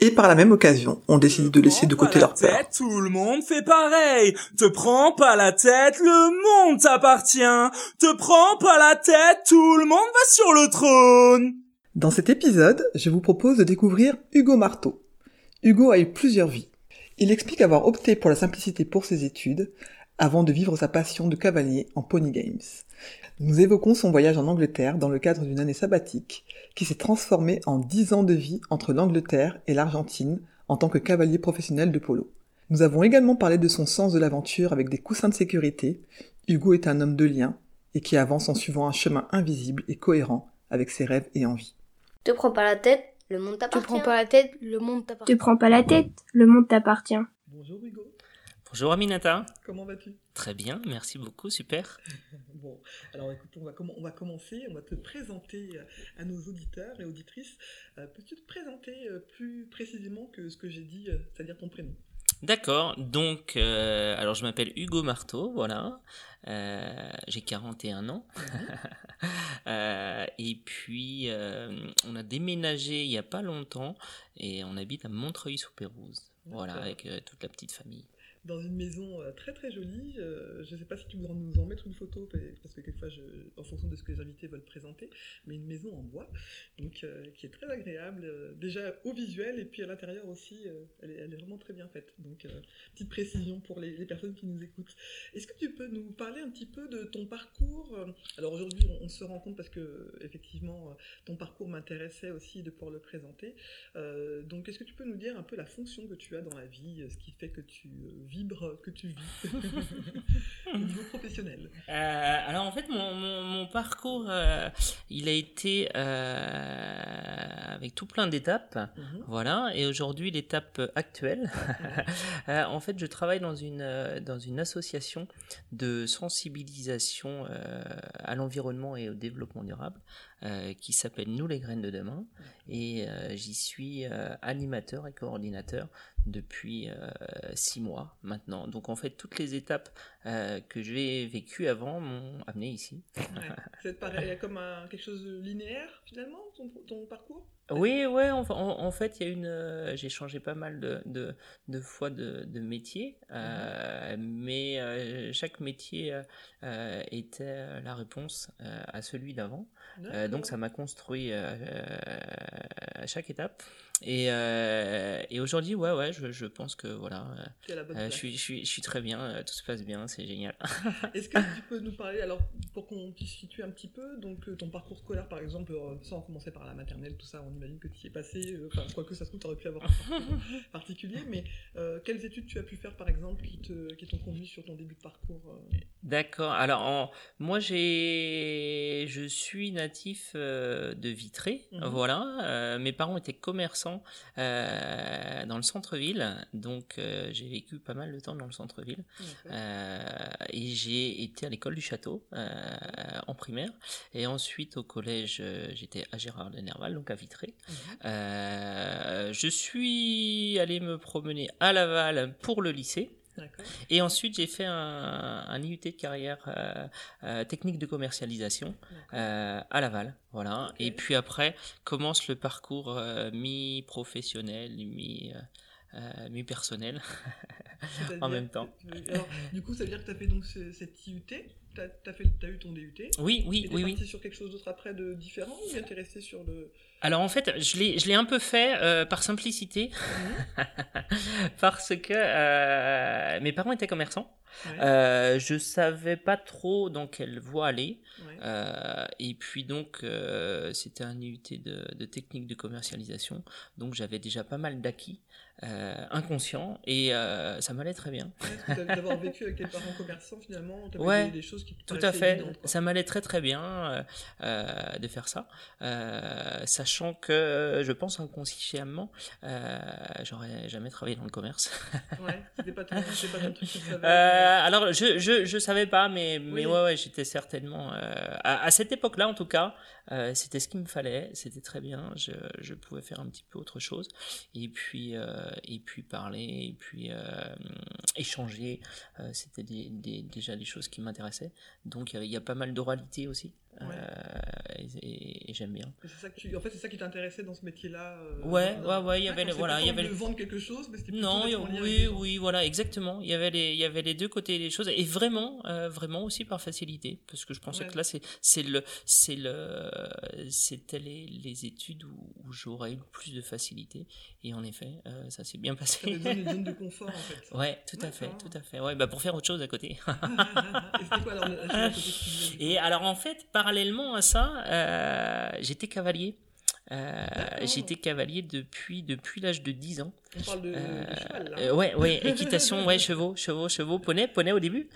Et par la même occasion, on décide de laisser de côté leur peur. Tout le monde fait pareil. Te prends pas la tête, le monde t'appartient. Te prends pas la tête, tout le monde va sur le trône. Dans cet épisode, je vous propose de découvrir Hugo Marteau. Hugo a eu plusieurs vies. Il explique avoir opté pour la simplicité pour ses études, avant de vivre sa passion de cavalier en Pony Games. Nous évoquons son voyage en Angleterre dans le cadre d'une année sabbatique, qui s'est transformée en dix ans de vie entre l'Angleterre et l'Argentine en tant que cavalier professionnel de polo. Nous avons également parlé de son sens de l'aventure avec des coussins de sécurité. Hugo est un homme de lien et qui avance en suivant un chemin invisible et cohérent avec ses rêves et envies. Te prends pas la tête, le monde Te t'appartient. prends pas la tête, le monde t'appartient. Te prends pas la tête, le monde t'appartient. Bonjour Hugo, Bonjour Aminata. comment vas-tu? Très bien, merci beaucoup, super. Bon, alors écoute, on va, comm- on va commencer, on va te présenter euh, à nos auditeurs et auditrices. Euh, Peux-tu te présenter euh, plus précisément que ce que j'ai dit, c'est-à-dire ton prénom? D'accord, donc, euh, alors je m'appelle Hugo Marteau, voilà. Euh, J'ai 41 ans. Euh, et puis, on a déménagé il n'y a pas longtemps et on habite à Montreuil-sous-Pérouse. Voilà, avec toute la petite famille. Dans une maison euh, très très jolie. euh, je ne sais pas si tu voudras nous en mettre une photo, pa- parce que quelquefois, en fonction de ce que les invités veulent présenter, mais une maison en bois, donc euh, qui est très agréable, déjà au visuel et puis à l'intérieur aussi, elle, est, vraiment très bien faite. Donc, petite précision pour les, personnes qui nous écoutent. Est-ce que tu peux nous parler un petit peu de ton parcours Alors aujourd'hui, on, se rend compte parce que effectivement, ton parcours m'intéressait aussi de pouvoir le présenter. Donc, est-ce que tu peux nous dire un peu la fonction que tu as dans la vie, ce qui fait que tu vibres, que tu vis. Au niveau professionnel. Euh, alors en fait, mon, mon, mon parcours, euh, il a été euh, avec tout plein d'étapes. Mhm. Voilà, et aujourd'hui l'étape actuelle, euh, en fait je travaille dans une, dans une association de sensibilisation à l'environnement et au développement durable euh, qui s'appelle Nous les graines de demain. Et euh, j'y suis euh, animateur et coordinateur depuis euh, six mois maintenant. Donc en fait toutes les étapes euh, que j'ai vécues avant m'ont amené ici. Ouais. C'est pareil, comme un- quelque chose de linéaire finalement, ton, ton parcours? Oui, ouais, en, fait, il y a une. euh, j'ai changé pas mal de, de, de fois de, de métier, euh, mais euh, chaque métier était la réponse à celui d'avant. Donc ça m'a construit à chaque étape. Et, euh, et aujourd'hui, ouais, ouais, je, je pense que voilà, euh, je, suis, je, suis, je suis très bien, euh, tout se passe bien, c'est génial. Est-ce que tu peux nous parler, alors pour qu'on puisse situer un petit peu, donc ton parcours scolaire par exemple, sans commencer par la maternelle, tout ça, on imagine que tu y es passé, enfin, quoique ça se trouve, tu aurais pu avoir un parcours particulier, mais quelles études tu as pu faire par exemple qui te- qui t'ont conduit sur ton début de parcours D'accord. Alors, en- moi, j'ai, je suis natif de Vitré. Mhm. Voilà. Mes parents étaient commerçants euh, dans le centre-ville, donc euh, j'ai vécu pas mal de temps dans le centre-ville. Euh, et j'ai été à l'école du château en primaire, et ensuite au collège, j'étais à Gérard de Nerval, donc à Vitré. Euh, je suis allé me promener à Laval pour le lycée. Et ensuite, j'ai fait un, un IUT de carrière euh, euh, technique de commercialisation euh, à Laval. Voilà. Et puis après, commence le parcours mi-professionnel, mi, euh, euh, mi-personnel en même temps. alors, du coup, ça veut dire que tu as fait donc ce- cette IUT, tu as, eu ton DUT Oui, oui, et oui, oui. parti sur quelque chose d'autre après de différent ou t'es resté sur le... Alors en fait, je l'ai, je l'ai un peu fait euh, par simplicité, parce que euh, mes parents étaient commerçants. Ouais. Euh, je savais pas trop dans quelle voie aller. Ouais. Euh, et puis donc, euh, c'était un IUT de, de technique de commercialisation. Donc j'avais déjà pas mal d'acquis. Euh, inconscient et euh, ça m'allait très bien. Ouais, D'avoir vécu avec tes parents commerçants, finalement, Ouais, des, des choses qui te Tout à fait, évidentes, ça m'allait très très bien euh, euh, de faire ça, euh, sachant que je pense inconsciemment, euh, j'aurais jamais travaillé dans le commerce. Ouais, c'était pas ton, pas ton truc savais. Alors je, je je savais pas, mais mais Oui. ouais ouais j'étais certainement à, à cette époque-là en tout cas, euh, c'était ce qu'il me fallait, c'était très bien, je je pouvais faire un petit peu autre chose et puis euh, et puis parler et puis euh, échanger, c'était des, déjà des choses qui m'intéressaient. Donc il y, a pas mal d'oralité aussi euh, et, j'aime bien. Ça que tu... En fait, c'est ça qui t'intéressait dans ce métier-là. euh, Ouais, ouais, ouais, il y avait voilà, il y avait le- vendre quelque chose, mais c'était Non, lien avec oui, oui, voilà, exactement. Il y avait les, il y avait les deux côtés des choses et vraiment, euh, vraiment aussi par facilité, parce que je pensais Ouais. que là, c'est, c'est le, c'est le, c'était les, les études où, où j'aurais eu le plus de facilité et en effet, euh, ça s'est bien passé. T'avais besoin d'une zone de confort, en fait. Ouais, tout à fait, tout à fait. Ouais, bah pour faire autre chose à côté. Et quoi alors Et alors en fait, parallèlement à ça, euh, j'étais cavalier. Euh, j'étais cavalier depuis depuis l'âge de 10 ans. On parle de, de Euh, cheval, là. euh, ouais, ouais, équitation, ouais, chevaux, chevaux, chevaux, poney, poney au début,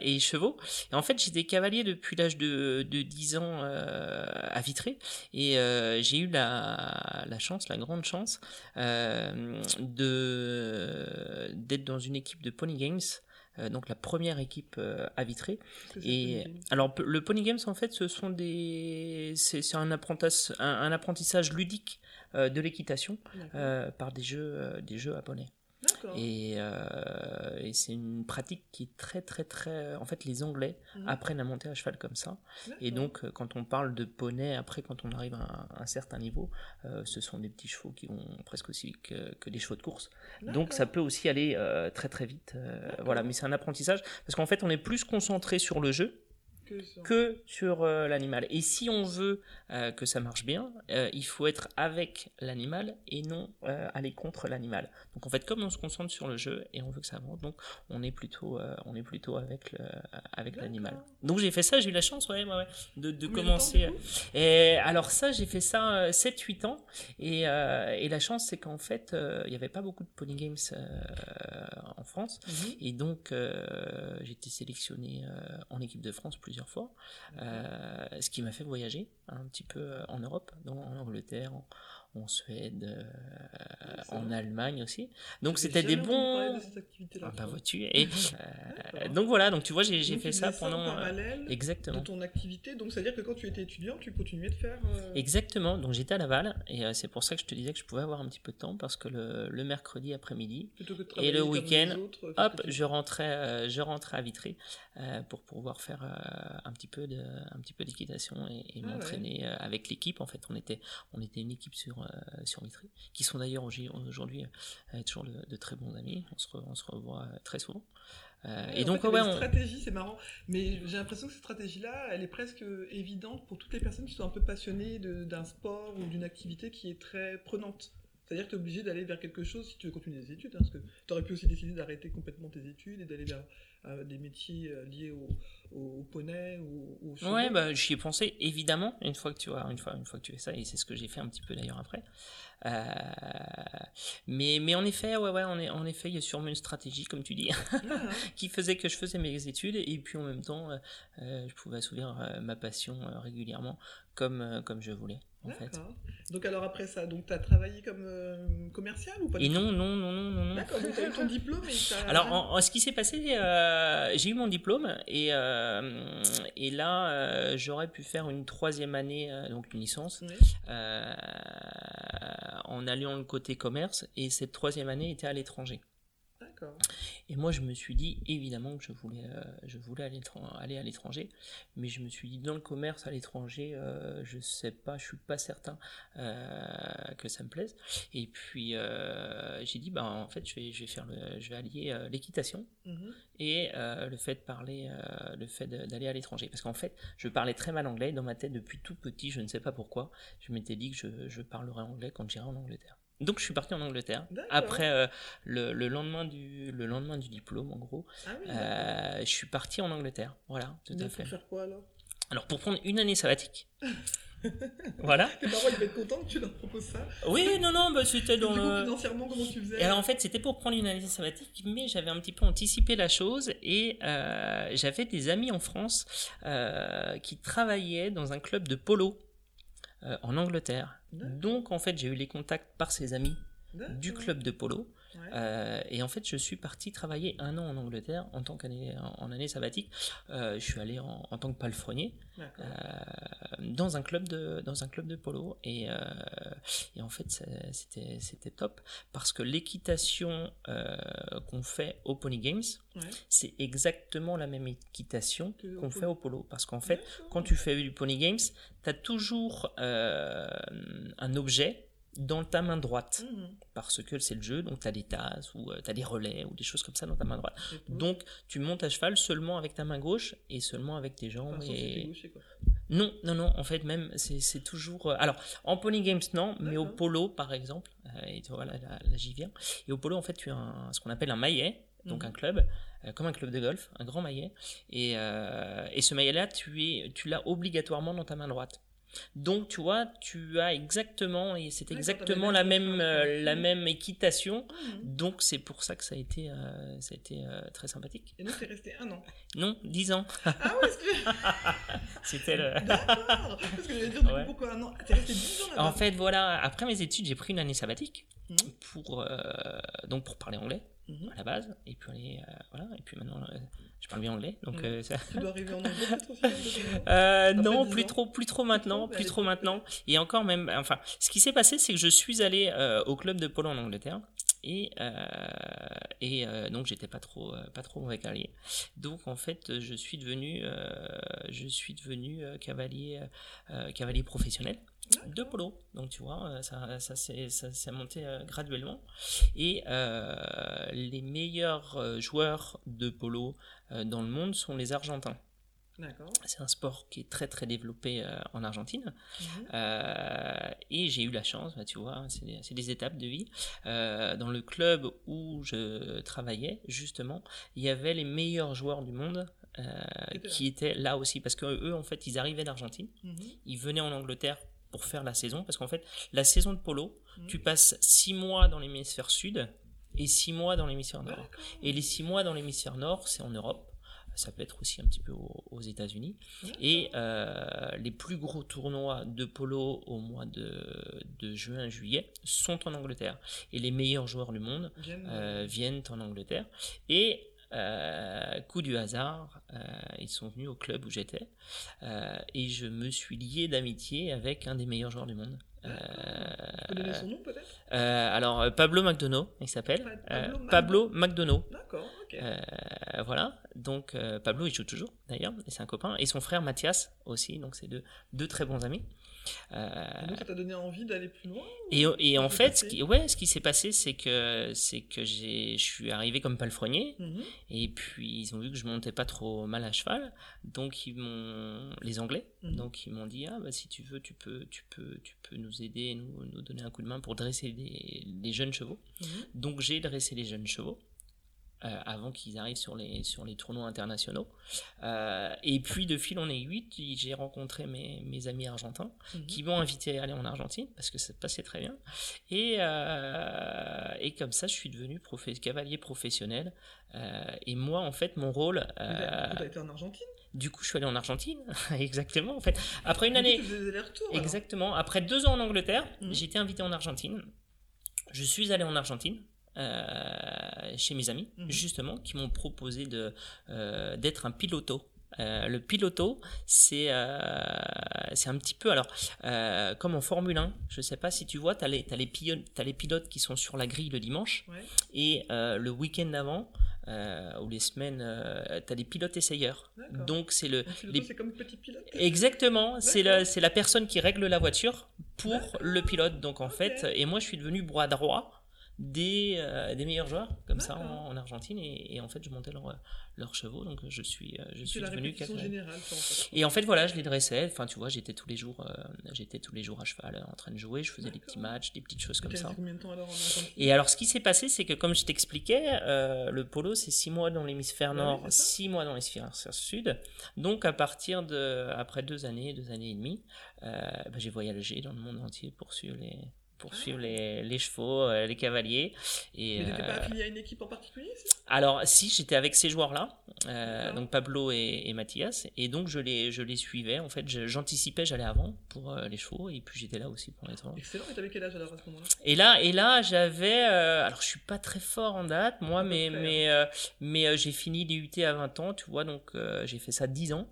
et chevaux. Et en fait, j'étais cavalier depuis l'âge de, de 10 ans à Vitré, et j'ai eu la, la chance, la grande chance, de d'être dans une équipe de Pony Games. Euh, donc la première équipe euh, à Vitré. Et alors le Pony Games en fait ce sont des c'est un apprentissage un, un apprentissage ludique euh, de l'équitation par des jeux des jeux japonais. D'accord. Et, euh, et c'est une pratique qui est très très très en fait les Anglais Mhm. apprennent à monter à cheval comme ça. Et donc euh, quand on parle de poney après quand on arrive à un, un certain niveau euh, ce sont des petits chevaux qui vont presque aussi vite que, que des chevaux de course. Donc ça peut aussi aller euh, très très vite. voilà, mais c'est un apprentissage parce qu'en fait on est plus concentré sur le jeu Que sur- que sur euh, l'animal. Et si on veut euh, que ça marche bien, euh, il faut être avec l'animal et non aller contre l'animal. Donc en fait, comme on se concentre sur le jeu et on veut que ça avance, donc on est plutôt, on est plutôt avec le, avec l'animal. Donc j'ai fait ça, j'ai eu la chance, ouais, ouais, ouais, de, commencer. temps, et alors ça, j'ai fait ça euh, 7-8 ans. Et, et la chance, c'est qu'en fait, il n'y avait pas beaucoup de Pony Games euh, en France. Mhm. Et donc, j'ai été sélectionné en équipe de France plusieurs fois, euh, ce qui m'a fait voyager un petit peu euh, en Europe, dans, en Angleterre, en, en Suède, euh, c'est en. Allemagne aussi. Donc, c'était des bons. de cette activité-là, Ah, bah, tu vois. vois-tu. Et, euh, donc voilà, donc tu vois, j'ai fait ça faisais en pendant. euh, parallèle de exactement. ton activité. Donc, c'est-à-dire que quand tu étais étudiant, tu continuais de faire. euh, Exactement, donc j'étais à Laval et euh, c'est pour ça que je te disais que je pouvais avoir un petit peu de temps parce que le, le mercredi après-midi, de Et le week-end, hop, je rentrais, euh, je rentrais à Vitré euh, pour pouvoir faire euh, un petit peu de, un petit peu d'équitation et, et Ah m'entraîner euh, avec l'équipe. En fait, on était, on était une équipe sur euh, sur Vitré, qui sont d'ailleurs aujourd- aujourd'hui euh, toujours de, de très bons amis. On se, re- on se revoit euh, très souvent. Euh, et donc fait, ouais, on, stratégie, c'est marrant. Mais j'ai l'impression que cette stratégie-là, elle est presque évidente pour toutes les personnes qui sont un peu passionnées d'un sport ou d'une activité qui est très prenante. C'est-à-dire que tu es obligé d'aller vers quelque chose si tu veux continuer des études, hein, parce que tu aurais pu aussi décider d'arrêter complètement tes études et d'aller vers euh, des métiers liés au, au, poney ou au. Ouais, bah, j'y ai pensé évidemment une fois que tu vois, une fois, une fois que tu fais ça, et c'est ce que j'ai fait un petit peu d'ailleurs après. Euh, mais, mais en effet, ouais, ouais, est- en effet, il y a sûrement une stratégie, comme tu dis, Ah, qui faisait que je faisais mes études et puis en même temps, euh, euh, je pouvais assouvir ma passion régulièrement comme, comme je voulais, en fait. Donc alors après ça, donc tu as travaillé comme euh, commercial ou pas Et non, non, non, non, non, non. D'accord, donc tu as eu ton diplôme et Alors, en, en ce qui s'est passé, euh, j'ai eu mon diplôme et, euh, et là, j'aurais pu faire une troisième année, donc une licence, Oui. En alliant le côté commerce et cette troisième année était à l'étranger. D'accord. Et moi, je me suis dit évidemment que je voulais, euh, je voulais aller, à l'étranger, mais je me suis dit dans le commerce à l'étranger, euh, je sais pas, je suis pas certain euh, que ça me plaise. Et puis euh, j'ai dit bah en fait je vais, je vais faire le, je vais allier l'équitation Mhm. et le fait de parler, le fait de- d'aller à l'étranger. Parce qu'en fait, je parlais très mal anglais dans ma tête depuis tout petit, je ne sais pas pourquoi. Je m'étais dit que je, je parlerais anglais quand j'irai en Angleterre. Donc je suis parti en Angleterre. Après euh, le, le lendemain du le lendemain du diplôme, en gros, Ah oui, euh, je suis parti en Angleterre. Voilà, tout Mais à pour faire quoi alors? Alors pour prendre une année sabbatique. voilà. Tes parents, ils être contents que tu leur proposes ça? Oui, non, non, bah, c'était dans du coup, le. financièrement, comment tu faisais? Et alors en fait, c'était pour prendre une année sabbatique, mais j'avais un petit peu anticipé la chose et euh, j'avais des amis en France qui travaillaient dans un club de polo en Angleterre. Donc en fait, j'ai eu les contacts par ces amis du club de polo. Ouais. Euh, et en fait, je suis parti travailler un an en Angleterre en tant qu'année en, année sabbatique. Euh, je suis allé en, en tant que palefrenier euh, dans un club de dans un club de polo et, et en fait c'était c'était top parce que l'équitation qu'on fait au Pony Games Ouais. c'est exactement la même équitation qu'on fait au polo parce qu'en fait quand tu fais du Pony Games tu as toujours un objet dans ta main droite Mhm. parce que c'est le jeu donc tu as des tasses ou tu as des relais ou des choses comme ça dans ta main droite donc tu montes à cheval seulement avec ta main gauche et seulement avec tes jambes Enfin, et gaucher, quoi. non, non, non, en fait, même, c'est toujours. euh, alors, en Pony Games, non, mais au polo, par exemple, euh, et tu vois, là, là, j'y viens. Et au polo, en fait, tu as un- ce qu'on appelle un maillet, donc Mhm. un club, euh, comme un club de golf, un grand maillet. Et, euh, et ce maillet-là, tu es- tu l'as obligatoirement dans ta main droite. Donc, tu vois, tu as exactement, et c'est exactement la même euh, la Mhm. même équitation. Mhm. Donc, c'est pour ça que ça a été, euh, ça a été euh, très sympathique. Et nous, t'es resté un an. Non, 10 ans. Ah ouais. C'était le. D'accord Parce que j'allais dire, Ouais. pourquoi un an? T'es resté 10 ans En fait, voilà, après mes études, j'ai pris une année sabbatique Mhm. pour euh, donc pour parler anglais. À la base, et puis aller, euh, voilà, et puis maintenant euh, je parle bien anglais, donc Mhm. euh, ça- Tu dois arriver en anglais Euh, non, 10 plus trop, plus trop maintenant, Plus trop, plus trop maintenant. Et encore même, enfin, ce qui s'est passé, c'est que je suis allé euh, au club de polo en Angleterre. Et, euh, et euh, donc j'étais pas trop euh, pas trop mauvais cavalier donc en fait je suis devenu euh, je suis devenu euh, cavalier euh, cavalier professionnel de polo. Donc tu vois, euh, ça, ça s'est monté euh, graduellement. Et euh, les meilleurs joueurs de polo euh, dans le monde sont les Argentins. C'est un sport qui est très très développé euh, en Argentine. Mhm. Euh, et j'ai eu la chance, bah, tu vois, c'est des, c'est des étapes de vie. Euh, dans le club où je travaillais, justement, il y avait les meilleurs joueurs du monde Qui étaient là. qui étaient là aussi. Parce que eux, en fait, ils arrivaient d'Argentine Mhm. ils venaient en Angleterre pour faire la saison, parce qu'en fait, la saison de polo, Mhm. tu passes six mois dans l'hémisphère sud et six mois dans l'hémisphère nord. Et les six mois dans l'hémisphère nord, c'est en Europe. Ça peut être aussi un petit peu aux, aux États-Unis. Et euh, les plus gros tournois de polo au mois de, de juin-juillet sont en Angleterre. Et les meilleurs joueurs du monde Viennent, euh, viennent en Angleterre. Et euh, coup du hasard, euh, ils sont venus au club où j'étais. Euh, et je me suis lié d'amitié avec un des meilleurs joueurs du monde. Tu peux donner son nom peut-être? alors, Pablo McDonough, il s'appelle. Pa- Pablo Pablo McDonough. D'accord, ok. Voilà, donc Pablo il joue toujours d'ailleurs, et c'est un copain, et son frère Mathias aussi, donc c'est deux, deux très bons amis. Euh, donc ça t'a donné envie d'aller plus loin et, et en fait, ce qui, ouais, ce qui s'est passé, c'est que c'est que j'ai, je suis arrivé comme palefrenier, Mhm. et puis ils ont vu que je montais pas trop mal à cheval, donc ils m'ont, les Anglais, Mhm. donc ils m'ont dit ah bah si tu veux, tu peux, tu peux, tu peux nous aider, nous, nous donner un coup de main pour dresser des, des jeunes chevaux. Mhm. Donc j'ai dressé les jeunes chevaux. Euh, avant qu'ils arrivent sur les, sur les tournois internationaux. Euh, et puis de fil en aiguille, j'ai rencontré mes, mes amis argentins Mhm. qui m'ont invité à aller en Argentine parce que ça passait très bien. Et, euh, et comme ça, je suis devenu cavalier professionnel. Et moi, en fait, mon rôle... Euh, t'as- du coup, T'as été en Argentine? du coup, je suis allé en Argentine, exactement. En fait, après une année, Exactement. Après deux ans en Angleterre, Mhm. j'ai été invité en Argentine. Je suis allé en Argentine. Euh, chez mes amis, Mhm. justement, qui m'ont proposé de euh, d'être un piloto. Euh, le piloto, c'est euh, c'est un petit peu alors euh, comme en Formule 1. Je sais pas si tu vois, tu as, les les pilotes, t'as les pilotes qui sont sur la grille le dimanche Ouais. et euh, le week-end d'avant euh, ou les semaines, tu as des pilotes essayeurs. Donc c'est le Un pilote, les- c'est comme petit pilote Exactement, c'est la, c'est la personne qui règle la voiture pour le pilote. Donc en fait, et moi je suis devenu bras droit des, euh, des meilleurs joueurs. Comme ça en, en Argentine. Et, et, en fait je montais leurs leurs chevaux. Donc je suis euh, je suis devenu générale, en fait. et en fait voilà je les dressais. Enfin tu vois j'étais tous les jours euh, j'étais tous les jours à cheval en train de jouer. Je faisais des petits matchs des petites choses comme ça. combien de temps alors et alors ce qui s'est passé c'est que comme je t'expliquais euh, le polo c'est six mois dans l'hémisphère Bah nord oui, c'est ça. six mois dans l'hémisphère sud. Donc à partir de après deux années deux années et demie euh, bah, j'ai voyagé dans le monde entier pour suivre les pour suivre les, les chevaux, euh, les cavaliers. Et, Mais t'étais pas euh, affilié à une équipe en particulier alors, si, j'étais avec ces joueurs-là, euh, donc Pablo et, et Mathias, et donc je les, je les suivais. En fait, j'anticipais, j'allais avant pour euh, les chevaux, et puis j'étais là aussi pour les tournois. Excellent, et t'avais quel âge alors à ce moment-là? Et là, et là, j'avais, euh, alors je suis pas très fort en date, moi, mais mais euh, mais euh, j'ai fini l'IUT à 20 ans, tu vois, donc euh, j'ai fait ça 10 ans,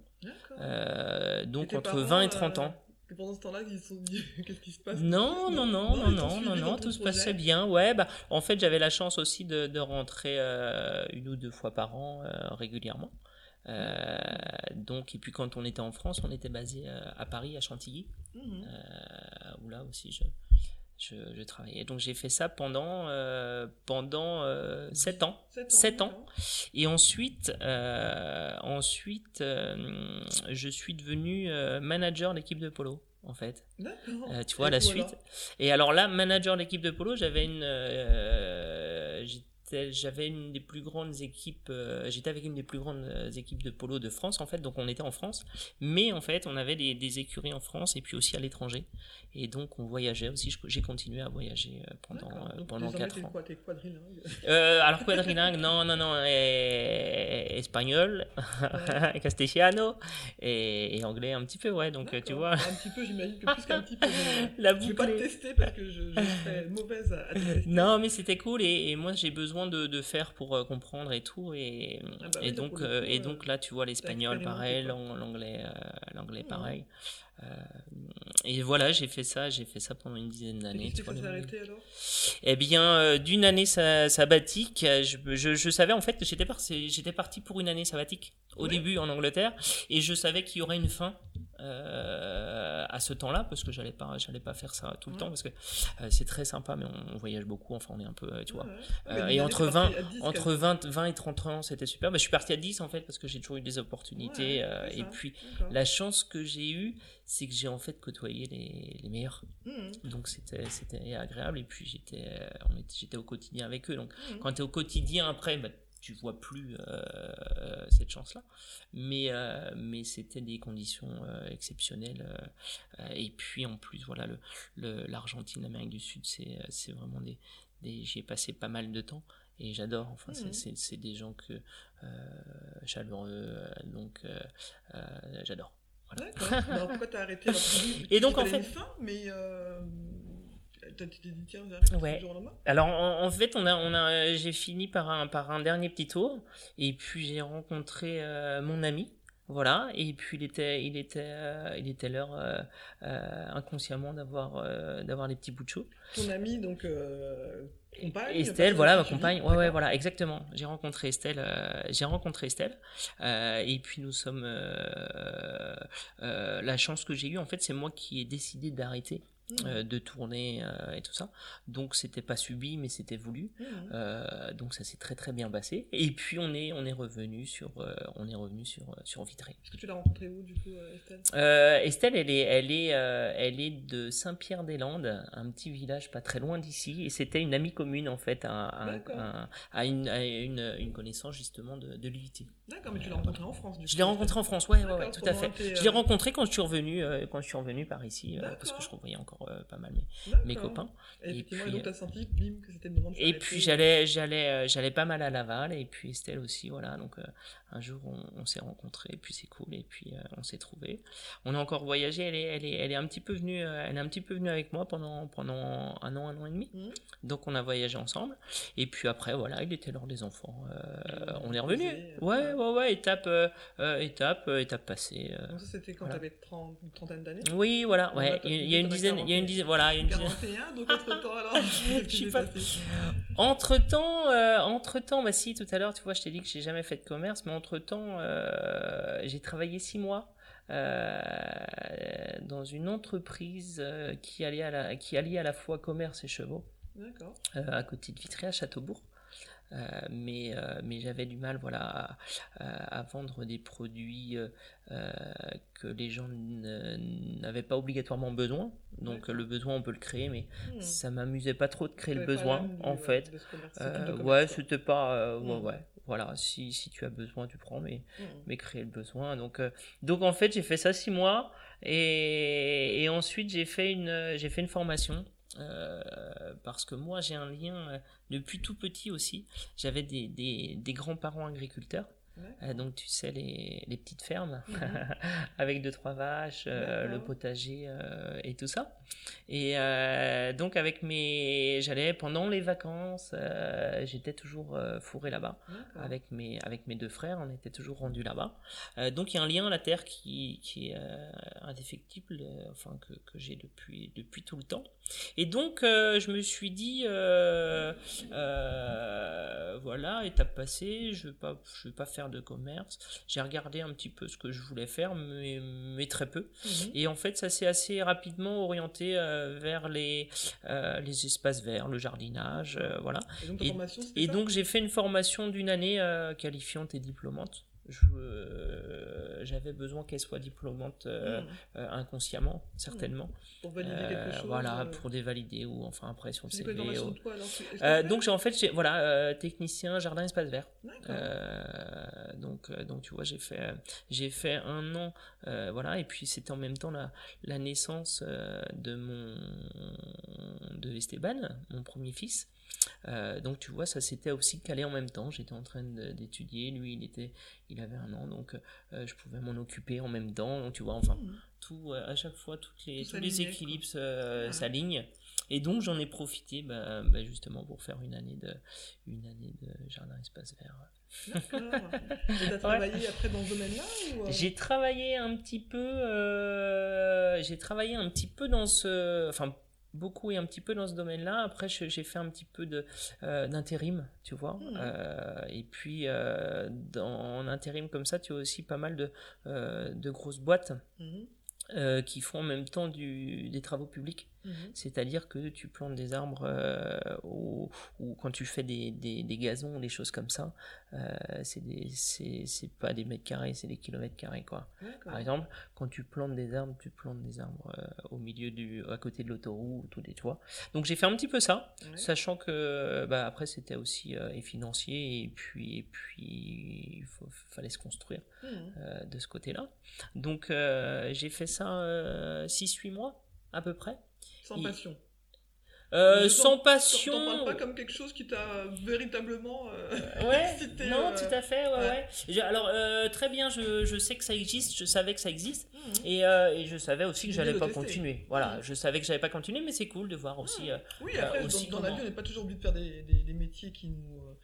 euh, donc entre parents, 20 et 30 euh, ans. Et pendant ce temps-là, ils se sont dit qu'est-ce qui se passe? Non, non, non, non, non, non, tout se passait bien. Ouais, bah, en fait, j'avais la chance aussi de, de rentrer euh, une ou deux fois par an euh, régulièrement. Euh, donc, et puis quand on était en France, on était basé à Paris, à Chantilly, euh, où là aussi je, je, je travaillais. Donc, j'ai fait ça pendant euh, pendant euh, sept ans. Sept Sept ans. d'accord. Et ensuite, euh, ensuite, euh, je suis devenu manager d'équipe de polo, en fait. Tu vois Et la suite. Et alors là, manager d'équipe de polo, j'avais une, j'avais une des plus grandes équipes. euh, j'étais avec une des plus grandes euh, équipes de polo de France en fait. Donc on était en France, mais en fait on avait des, des écuries en France et puis aussi à l'étranger. Et donc on voyageait aussi. J'ai continué à voyager euh, pendant Donc, pendant désormais, quatre t'es ans. quoi? T'es quadrilingue? Euh, alors quadrilingue, non, non, non, espagnol, castellano et, et anglais un petit peu, ouais. Donc tu vois, Un petit peu, j'imagine que plus qu'un petit peu. la Je vais pas te tester parce que je, je serais mauvaise à, à te tester. Non, mais c'était cool et, et moi j'ai besoin de, de faire pour euh, comprendre et tout. Et, Ah bah et oui, donc euh, et euh, donc là tu vois l'espagnol pareil, l'anglais euh, l'anglais pareil. Euh, et voilà, j'ai fait ça, j'ai fait ça pendant une dizaine d'années. tu arrêté alors? Eh bien, euh, d'une année sa- sabbatique, euh, je, je, je savais en fait que j'étais parti, j'étais parti pour une année sabbatique au début en Angleterre et je savais qu'il y aurait une fin euh, à ce temps-là parce que j'allais pas, j'allais pas faire ça tout le temps parce que euh, c'est très sympa mais on, on voyage beaucoup, enfin on est un peu, euh, tu vois. Euh, et entre année, t'es 20, parti à 10, entre 20, 20 et 30 ans, c'était super. Bah, je suis parti à 10 en fait parce que j'ai toujours eu des opportunités Ouais, et puis la chance que j'ai eue, c'est que j'ai en fait côtoyé les, les meilleurs. Mhm. Donc c'était c'était agréable et puis j'étais on était- j'étais au quotidien avec eux. Donc Mhm. quand tu es au quotidien après bah, tu vois plus euh, cette chance là mais euh, mais c'était des conditions euh, exceptionnelles et puis en plus voilà le le- l'Argentine l'Amérique du Sud c'est c'est vraiment des, des j'y ai passé pas mal de temps et j'adore enfin c'est- Mhm. c'est des gens que chaleureux donc j'adore D'accord. Mais Alors pourquoi t'as arrêté Et donc, en fait- fin, mais t'as- dit tiens, Ouais. jour Alors en, en fait, on a, on a, j'ai fini par un, par un dernier petit tour, et puis j'ai rencontré euh, mon ami, voilà, et puis il était, il était, euh, il était l'heure euh, inconsciemment d'avoir, d'avoir les petits bouts de chou. Ton ami, donc compagne Estelle, voilà, ma compagne. Ouais, ouais, voilà, exactement. J'ai rencontré Estelle. euh, j'ai rencontré Estelle. euh, et puis nous sommes. euh, la chance que j'ai eue, en fait, c'est moi qui ai décidé d'arrêter Mhm. euh, de tourner euh, et tout ça. Donc c'était pas subi, mais c'était voulu. Mhm. Euh, donc ça s'est très très bien passé. Et puis on est on est revenu sur euh, on est revenu sur sur Vitré. Est-ce que tu l'as rencontré où, du coup, Estelle? Estelle, elle est, elle est, elle est de Saint-Pierre-des-Landes, un petit village pas très loin d'ici, et c'était une amie commune en fait à, à, D'accord. à- à une, une, une connaissance justement de, de l'UIT. D'accord, mais tu l'as rencontré en France, du coup. Je l'ai rencontré en France, ouais, ouais, ouais, tout à fait. Je l'ai euh, rencontré quand je suis revenu, quand je suis revenu par ici, parce que je revoyais encore euh, pas mal mes, mes copains. Et, puis, et donc t'as senti, bim, que c'était le moment de Et s'arrêter. puis j'allais, j'allais, euh, j'allais pas mal à Laval, et puis Estelle aussi, voilà. Donc euh, un jour on, on s'est rencontrés, et puis c'est cool, et puis on s'est trouvés. On a encore voyagé. Elle est, elle est, elle est un petit peu venue, elle est un petit peu venue avec moi pendant pendant un an, un an et demi. Mhm. Donc on a voyagé ensemble. Et puis après voilà, il était l'heure des enfants. On est revenu. Ouais, ouais, ouais. Étape, étape, étape passée. Donc ça, c'était quand Voilà. t'avais 30, une trentaine d'années? Oui, voilà. Ouais. Il y a- une dizaine, il y a une 41. dizaine, voilà, il y a une dizaine. 41, donc entre temps alors Je s'est pas. passé? Entre temps, euh, entre temps, bah si tout à l'heure, tu vois, je t'ai dit que j'ai jamais fait de commerce, mais entre temps, euh, j'ai travaillé six mois euh, dans une entreprise qui alliait à la, qui alliait à la fois commerce et chevaux. D'accord. à côté de Vitré, à Châteaubourg. Euh, mais euh, mais j'avais du mal voilà à, à- à vendre des produits euh, que les gens n'avaient pas obligatoirement besoin donc le besoin on peut le créer mais Hmm. ça m'amusait pas trop de créer le besoin en fait ouais c'était pas ouais, Hmm. ouais voilà si si tu as besoin tu prends mais Hmm. mais créer le besoin. Donc, euh, donc en fait, j'ai fait ça six mois et, et ensuite j'ai fait une, j'ai fait une formation. Euh, parce que moi j'ai un lien euh, depuis tout petit aussi. J'avais des, des, des grands-parents agriculteurs, Euh, donc tu sais les, les petites fermes Mhm. avec deux trois vaches, euh, le potager euh, et tout ça. Et donc avec mes, j'allais pendant les vacances, j'étais toujours fourré là-bas avec mes avec mes deux frères, on était toujours rendus là-bas. Donc il y a un lien à la terre qui, qui est indéfectible, enfin que, que j'ai depuis depuis tout le temps. Et donc je me suis dit voilà étape passée, je vais pas je vais pas faire de commerce. J'ai regardé un petit peu ce que je voulais faire, mais mais très peu. Mhm. Et en fait, ça s'est assez rapidement orienté euh, vers les, euh, les espaces verts, le jardinage, euh, voilà. Et donc, Et, donc, j'ai fait une formation d'une année qualifiante et diplômante. Euh, J'avais besoin qu'elle soit diplômante euh, Hmm. euh, inconsciemment, certainement. Pour valider quelque chose. voilà, pour dévalider ou enfin après sur le CV. ou- alors donc j'ai en fait voilà technicien jardin espace vert. Donc, donc tu vois, j'ai fait, j'ai fait un an, voilà, et puis c'était en même temps la, la naissance de mon, de Esteban, mon premier fils. Euh, donc tu vois, ça s'était aussi calé en même temps. J'étais en train d'étudier, lui il était, il avait un an, donc euh, je pouvais m'en occuper en même temps. Donc tu vois, enfin Mhm. tout, euh, à chaque fois, toutes les, tous les équilibres s'alignent. Et donc j'en ai profité, bah, bah, justement pour faire une année de, une année de jardin espace vert. D'accord. T'as travaillé après dans ce domaine-là ou, J'ai travaillé un petit peu, j'ai travaillé un petit peu dans ce, enfin beaucoup et un petit peu dans ce domaine-là. Après, j'ai fait un petit peu de euh, d'intérim, tu vois. Mhm. Euh, et puis euh, dans, en intérim comme ça, tu as aussi pas mal de de grosses boîtes euh, qui font en même temps du, des travaux publics. Mhm. C'est-à-dire que tu plantes des arbres euh, ou, ou quand tu fais des, des, des gazons, des choses comme ça, euh, c'est pas des mètres carrés, c'est des kilomètres carrés quoi. Par exemple, quand tu plantes des arbres, tu plantes des arbres euh, au milieu du, à côté de l'autoroute ou des toits. Donc j'ai fait un petit peu ça, Ouais. sachant que bah, après c'était aussi euh, et financier et puis et puis il faut- fallait se construire euh, de ce côté-là. Donc j'ai fait ça 6-8 mois à peu près. Sans passion. Euh, sans passion. T'en parles pas comme quelque chose qui t'a véritablement. euh, Ouais, excité, non, euh, tout à fait, ouais, ouais. Alors, euh, très bien, je, je sais que ça existe, je savais que ça existe, Mhm. et, euh, et je savais aussi que j'allais pas tester. continuer. Voilà, Mhm. je savais que j'allais pas continuer, mais c'est cool de voir aussi. euh, Oui, Euh, après, aussi dans, dans la vie, on n'est pas toujours obligé de faire des, des- des métiers qui nous euh,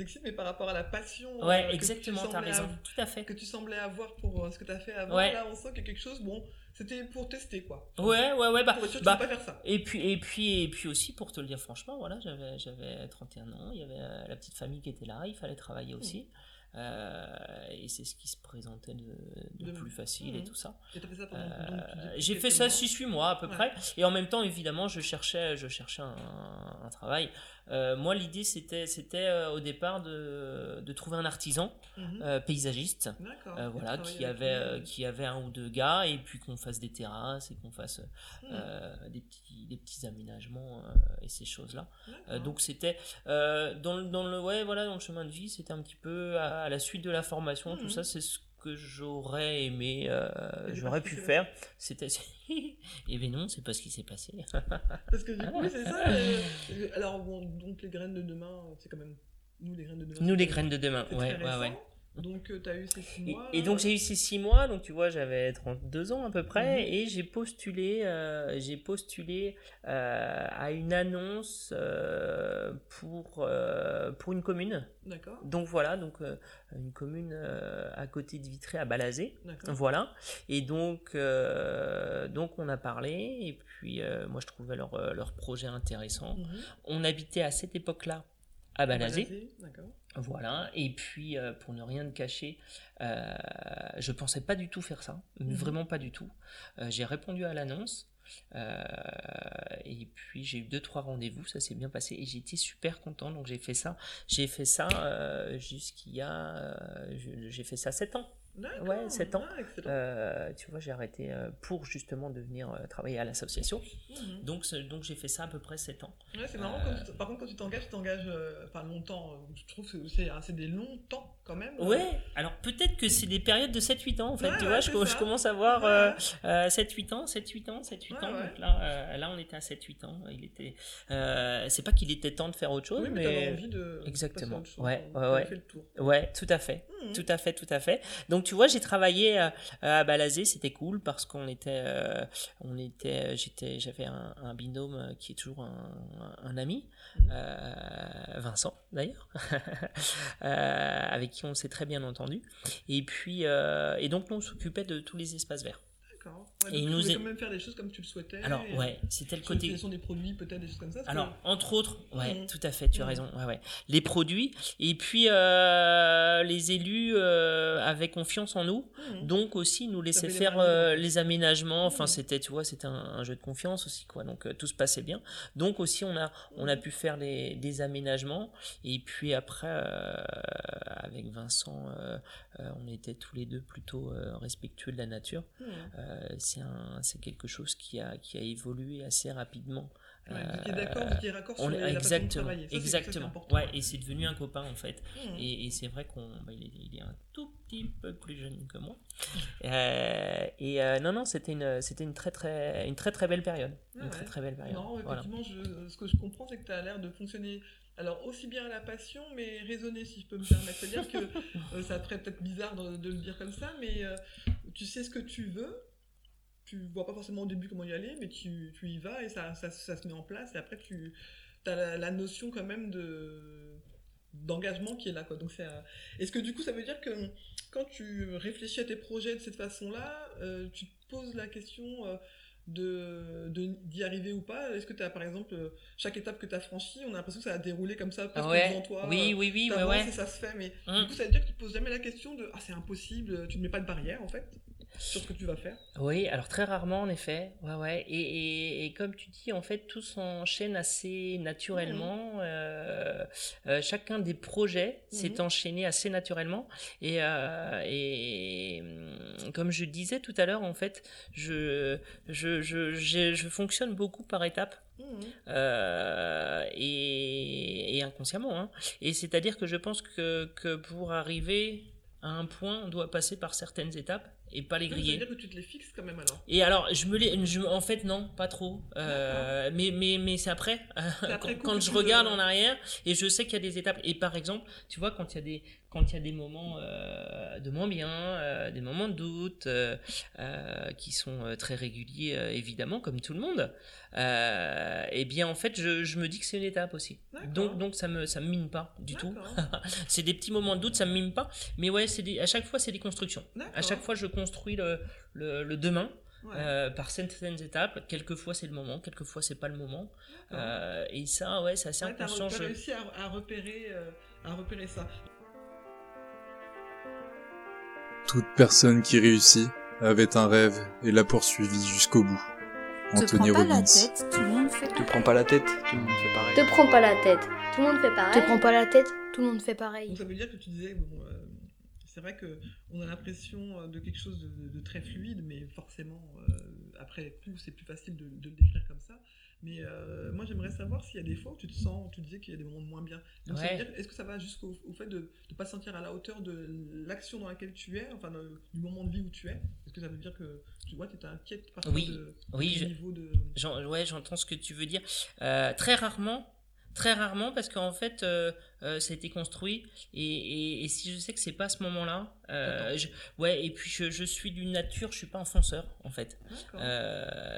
excitent, mais par rapport à la passion Ouais, euh, que exactement, tu t'as semblais raison, av- tout à fait. que tu semblais avoir pour euh, ce que tu as fait avant, Ouais. là, on sent qu'il y a quelque chose, bon, c'était pour tester, quoi. Ouais, ouais, ouais, bah, Pour être sûr que bah, tu peux pas faire ça. Et puis, et puis, et puis aussi, pour te le dire franchement, voilà, j'avais, j'avais 31 ans, il y avait euh, la petite famille qui était là, il fallait travailler aussi. Euh, et c'est ce qui se présentait de, de De- plus facile et Mhm. tout ça. Et fait ça pendant Euh, donc, j'ai fait ça mois. 6-8 mois à peu Ouais. près. Et en même temps, évidemment, je cherchais, je cherchais un, un travail. Euh, moi, l'idée, c'était, c'était euh, au départ de, de trouver un artisan Mhm. euh, paysagiste. Voilà, qui avait, qui avait un ou deux gars, et puis qu'on fasse des terrasses, et qu'on fasse euh, des, petits, des petits aménagements et ces choses-là. Donc c'était dans, le, dans le ouais voilà dans le chemin de vie c'était un petit peu à, à la suite de la formation tout Mhm. ça c'est ce que j'aurais aimé euh, j'aurais pu faire c'était et ben non c'est pas ce qui s'est passé Parce que du coup, c'est ça. euh, alors, bon, donc les graines de demain, c'est quand même. Nous, les graines de demain. nous les graines de demain ouais ouais ouais Donc, tu as eu ces six mois. et donc j'ai eu ces six mois, donc tu vois j'avais 32 ans à peu près, Mhm. et j'ai postulé, euh, j'ai postulé euh, à une annonce euh, pour euh, pour une commune. D'accord. Donc voilà, donc euh, une commune euh, à côté de Vitré à Balazé. D'accord. Voilà. Et donc, euh, donc on a parlé, et puis euh, moi je trouvais leur, euh, leur projet intéressant. Mhm. On habitait à cette époque-là à Balazé. Balazé, D'accord. Voilà. Et puis, euh, pour ne rien te cacher, euh, je pensais pas du tout faire ça, Mhm. vraiment pas du tout. Euh, J'ai répondu à l'annonce. Et puis j'ai eu deux trois rendez-vous, ça s'est bien passé et j'étais super content. Donc j'ai fait ça, j'ai fait ça jusqu'il y a, j'ai fait ça sept ans. Ouais, 7 ans. Ah. Euh, tu vois, j'ai arrêté euh, pour justement devenir euh, travailler à l'association. Mhm. Donc donc j'ai fait ça à peu près 7 ans. Ouais, c'est marrant. Euh, quand par contre, quand tu t'engages, tu t'engages enfin longtemps. euh, Je trouve que c'est c'est des longs temps quand même. Ouais, alors peut-être que c'est des périeudes de 7-8 ans en fait, Ouais, tu ouais, vois, je, je commence à voir Ouais, euh, ouais. euh, 7-8 ans, 7-8 ans, 7-8 Ouais, ans, donc là, là on était à 7-8 ans, il était, c'est pas qu'il était temps de faire autre chose, Oui, mais, mais... envie de. Exactement. chose, Ouais, on- ouais, ouais. fait le tour. Ouais, tout à fait. Mhm. Tout à fait, tout à fait. Donc tu vois, j'ai travaillé euh, à Balazé, c'était cool parce qu'on était, euh, on était, j'étais, j'avais un, un binôme euh, qui est toujours un, un ami, euh, Vincent d'ailleurs, avec qui on s'est très bien entendu. Et puis, et donc nous on s'occupait de tous les espaces verts. D'accord. Ouais, Et donc il nous est- quand même faire des choses comme tu le souhaitais. Alors et, ouais, c'était le sur côté. l'utilisation des produits, peut-être des choses comme ça. Alors, que- entre autres, ouais, Mhm. tout à fait, tu as Mhm. raison, ouais, ouais. Les produits, et puis euh, les élus euh, avaient confiance en nous, Mhm. donc aussi nous laissaient faire euh, les aménagements, enfin c'était, tu vois, c'était un, un jeu de confiance aussi, quoi, donc euh, tout se passait bien. Donc aussi on a, on a pu faire les, des aménagements, et puis après, euh, avec Vincent, euh, euh, on était tous les deux plutôt euh, respectueux de la nature. Mhm. Euh, c'est quelque chose qui a, qui a évolué assez rapidement. Ouais, Euh, vous étiez d'accord, vous étiez raccord sur on est la façon de exactement. Ça, exactement. ouais, et c'est devenu un copain en fait. Mhm. Et, et c'est vrai qu'on, bah, il, est, il est un tout petit peu plus jeune que moi. Euh, et euh, non, non, c'était une, c'était une très très, une très très belle période. Une très ouais. très belle période. Non, Voilà. effectivement, je- ce que je comprends, c'est que tu as l'air de fonctionner alors aussi bien à la passion, mais raisonner, si je peux me permettre. C'est-à-dire que euh, ça ferait peut-être bizarre de, de le dire comme ça, mais euh, tu sais ce que tu veux. Tu vois pas forcément au début comment y aller, mais tu, tu y vas et ça, ça, ça se met en place. Et après, tu as la, la notion quand même de d'engagement qui est là. Quoi. Donc, c'est, un- Est-ce que du coup, ça veut dire que quand tu réfléchis à tes projets de cette façon-là, euh, tu te poses la question de, d'y arriver ou pas. Est-ce que tu as, par exemple, chaque étape que tu as franchie, on a l'impression que ça a déroulé comme ça, presque Ouais, devant toi oui, euh, oui, oui, ouais, ça se fait, mais Hum. du coup, ça veut dire que tu te poses jamais la question de Ah, c'est impossible, tu ne mets pas de barrière en fait? Sur ce que tu vas faire Oui, alors très rarement en effet, ouais, ouais. Et, et, et comme tu dis, en fait, tout s'enchaîne assez naturellement. Euh, euh, chacun des projets s'est Mhm. enchaîné assez naturellement. Et, euh, et hum, comme je disais tout à l'heure, en fait, je, je, je, je, je fonctionne beaucoup par étapes. Mmh. Euh, et, et inconsciemment. Hein. Et c'est-à-dire que je pense que, que pour arriver à un point, on doit passer par certaines étapes et pas les Ça veut griller. dire que tu te les fixes quand même alors. Et alors, je me les, je, en fait, non, pas trop. Euh, mais mais, mais c'est après, après quand, je regarde en arrière et je sais qu'il y a des étapes. Et par exemple, tu vois, quand il y a des, quand il y a des moments euh, de moins bien, euh, des moments de doute, euh, qui sont très réguliers, évidemment, comme tout le monde. Et bien, en fait, je, je me dis que c'est une étape aussi. Donc donc ça me ça me mine pas du tout. C'est des petits moments de doute, ça me mime pas. Mais ouais, c'est à chaque fois, c'est des constructions. À chaque fois, je construis le, le, le demain Ouais. euh, par certaines étapes. Quelquefois, c'est le moment, quelquefois, c'est pas le moment. Euh, et ça, ouais, c'est assez Ouais, inconscient. réussi à, à repérer, euh, à repérer ça. Toute personne qui réussit avait un rêve et l'a poursuivi jusqu'au bout. Te Anthony prends pas la Robbins. tête, tout le monde fait Te prends pas la tête, tout le monde fait pareil. Te prends pas la tête. Tout le monde fait pareil. Te prends pas la tête, tout le monde fait pareil. Donc ça veut dire que tu disais, bon, euh, c'est vrai que on a l'impression euh, de quelque chose de, de- de très fluide, mais forcément, euh, après coup, c'est plus facile de, de le décrire comme ça. Mais euh, moi, j'aimerais savoir s'il y a des fois où tu te sens, tu disais qu'il y a des moments de moins bien. Donc ça Ouais. veut dire, est-ce que ça va jusqu'au au fait de ne pas se sentir à la hauteur de l'action dans laquelle tu es, enfin de- du moment de vie où tu es? Est-ce que ça veut dire que tu vois, tu étais inquiète parfois Oui. de, Oui, du je- niveau de. J'en- ouais, j'entends ce que tu veux dire. Euh, très rarement, très rarement, parce qu'en fait, euh, euh, ça a été construit. Et, et, et si je sais que c'est pas à ce moment-là, euh, je- ouais. Et puis je, je suis d'une nature, je suis pas un fonceur en fait.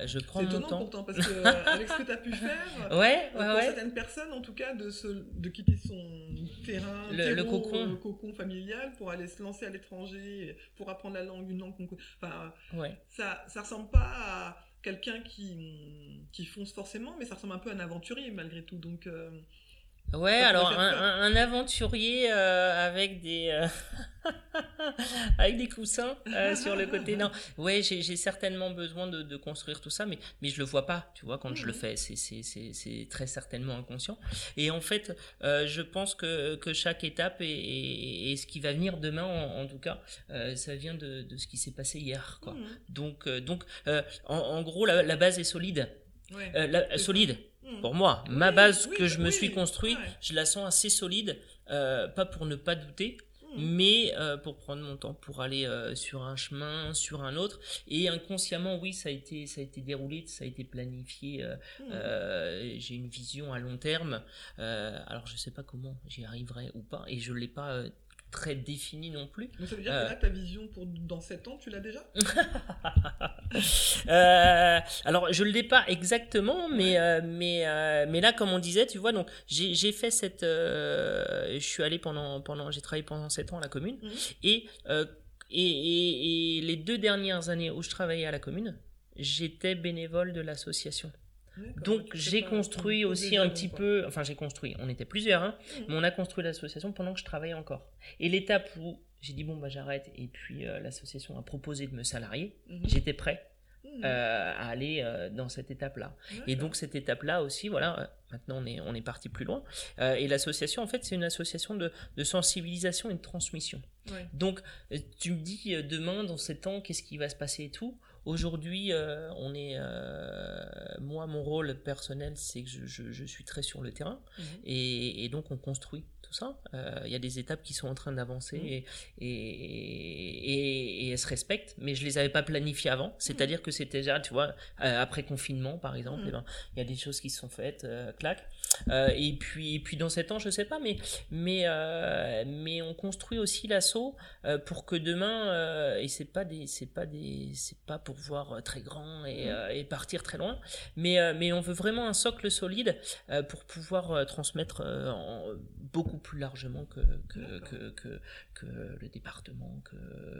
Je prends C'est mon étonnant temps. pourtant, parce que avec ce que tu as pu faire, Ouais, ouais, pour ouais. certaines personnes, en tout cas, de, se, de quitter son terrain, Le- cocon. cocon familial pour aller se lancer à l'étranger, pour apprendre la langue, une langue qu'on. Enfin, Ouais. ça, ça ressemble pas à quelqu'un qui, fonce forcément, mais ça ressemble un peu à un aventurier malgré tout. Donc, euh, Ouais, Ça alors un, aventurier euh, avec des euh, avec des coussins euh, sur le côté. Non, ouais, j'ai certainement besoin de, de construire tout ça, mais mais je le vois pas. Tu vois, quand je le Mhm. fais, c'est c'est c'est c'est très certainement inconscient. Et en fait, je pense que que chaque étape et, et, et ce qui va venir demain, en, en tout cas, ça vient de de ce qui s'est passé hier, quoi. Mhm. Donc donc en, en gros, la, la base est solide. Ouais. La- solide. Mhm. Pour moi, ma base que je me suis construite, je la sens assez solide, euh, pas pour ne pas douter, Mhm. mais euh, pour prendre mon temps, pour aller euh, sur un chemin, sur un autre. Et inconsciemment, oui, ça a été, ça a été déroulé, ça a été planifié. euh, euh, J'ai une vision à long terme. Alors, je sais pas comment j'y arriverai ou pas, et je l'ai pas très défini non plus. Donc ça veut dire Euh. que là, ta vision pour dans 7 ans, tu l'as déjà Euh, alors je le l'ai pas exactement, mais euh, mais mais là comme on disait, tu vois, donc j'ai fait cette, je suis allé pendant pendant, j'ai travaillé pendant sept ans à la commune Mhm. et, et et et les deux dernières années où je travaillais à la commune, j'étais bénévole de l'association. Donc j'ai construit aussi un petit quoi. peu, enfin j'ai construit, on était plusieurs, hein, Mhm. mais on a construit l'association pendant que je travaillais encore. Et l'étape où j'ai dit bon bah j'arrête et puis euh, l'association a proposé de me salarier, Mhm. j'étais prêt Mhm. euh, à aller euh, dans cette étape-là. Et donc cette étape-là aussi, voilà, euh, maintenant on est, on est parti plus loin. Et l'association, en fait, c'est une association de, de sensibilisation et de transmission. Ouais. Donc tu me dis demain, dans sept ans, qu'est-ce qui va se passer et tout. Aujourd'hui, euh, on est, euh, moi, mon rôle personnel, c'est que je, je- je suis très sur le terrain. Mhm. Et, et donc on construit tout ça. Euh, Il y a des étapes qui sont en train d'avancer Mhm. et, et, et- et elles se respectent, mais je les avais pas planifiées avant. C'est-à-dire que c'était déjà, tu vois, euh, après confinement par exemple, Mhm. eh ben, il y a des choses qui se sont faites, euh, clac. Euh, et puis, et puis dans sept ans, je sais pas, mais mais euh, mais on construit aussi l'assaut euh, pour que demain, et c'est pas des, c'est pas des, c'est pas pour voir très grand et, euh, et partir très loin, mais mais on veut vraiment un socle solide pour pouvoir transmettre en- beaucoup plus largement que que, que, que, que le département, que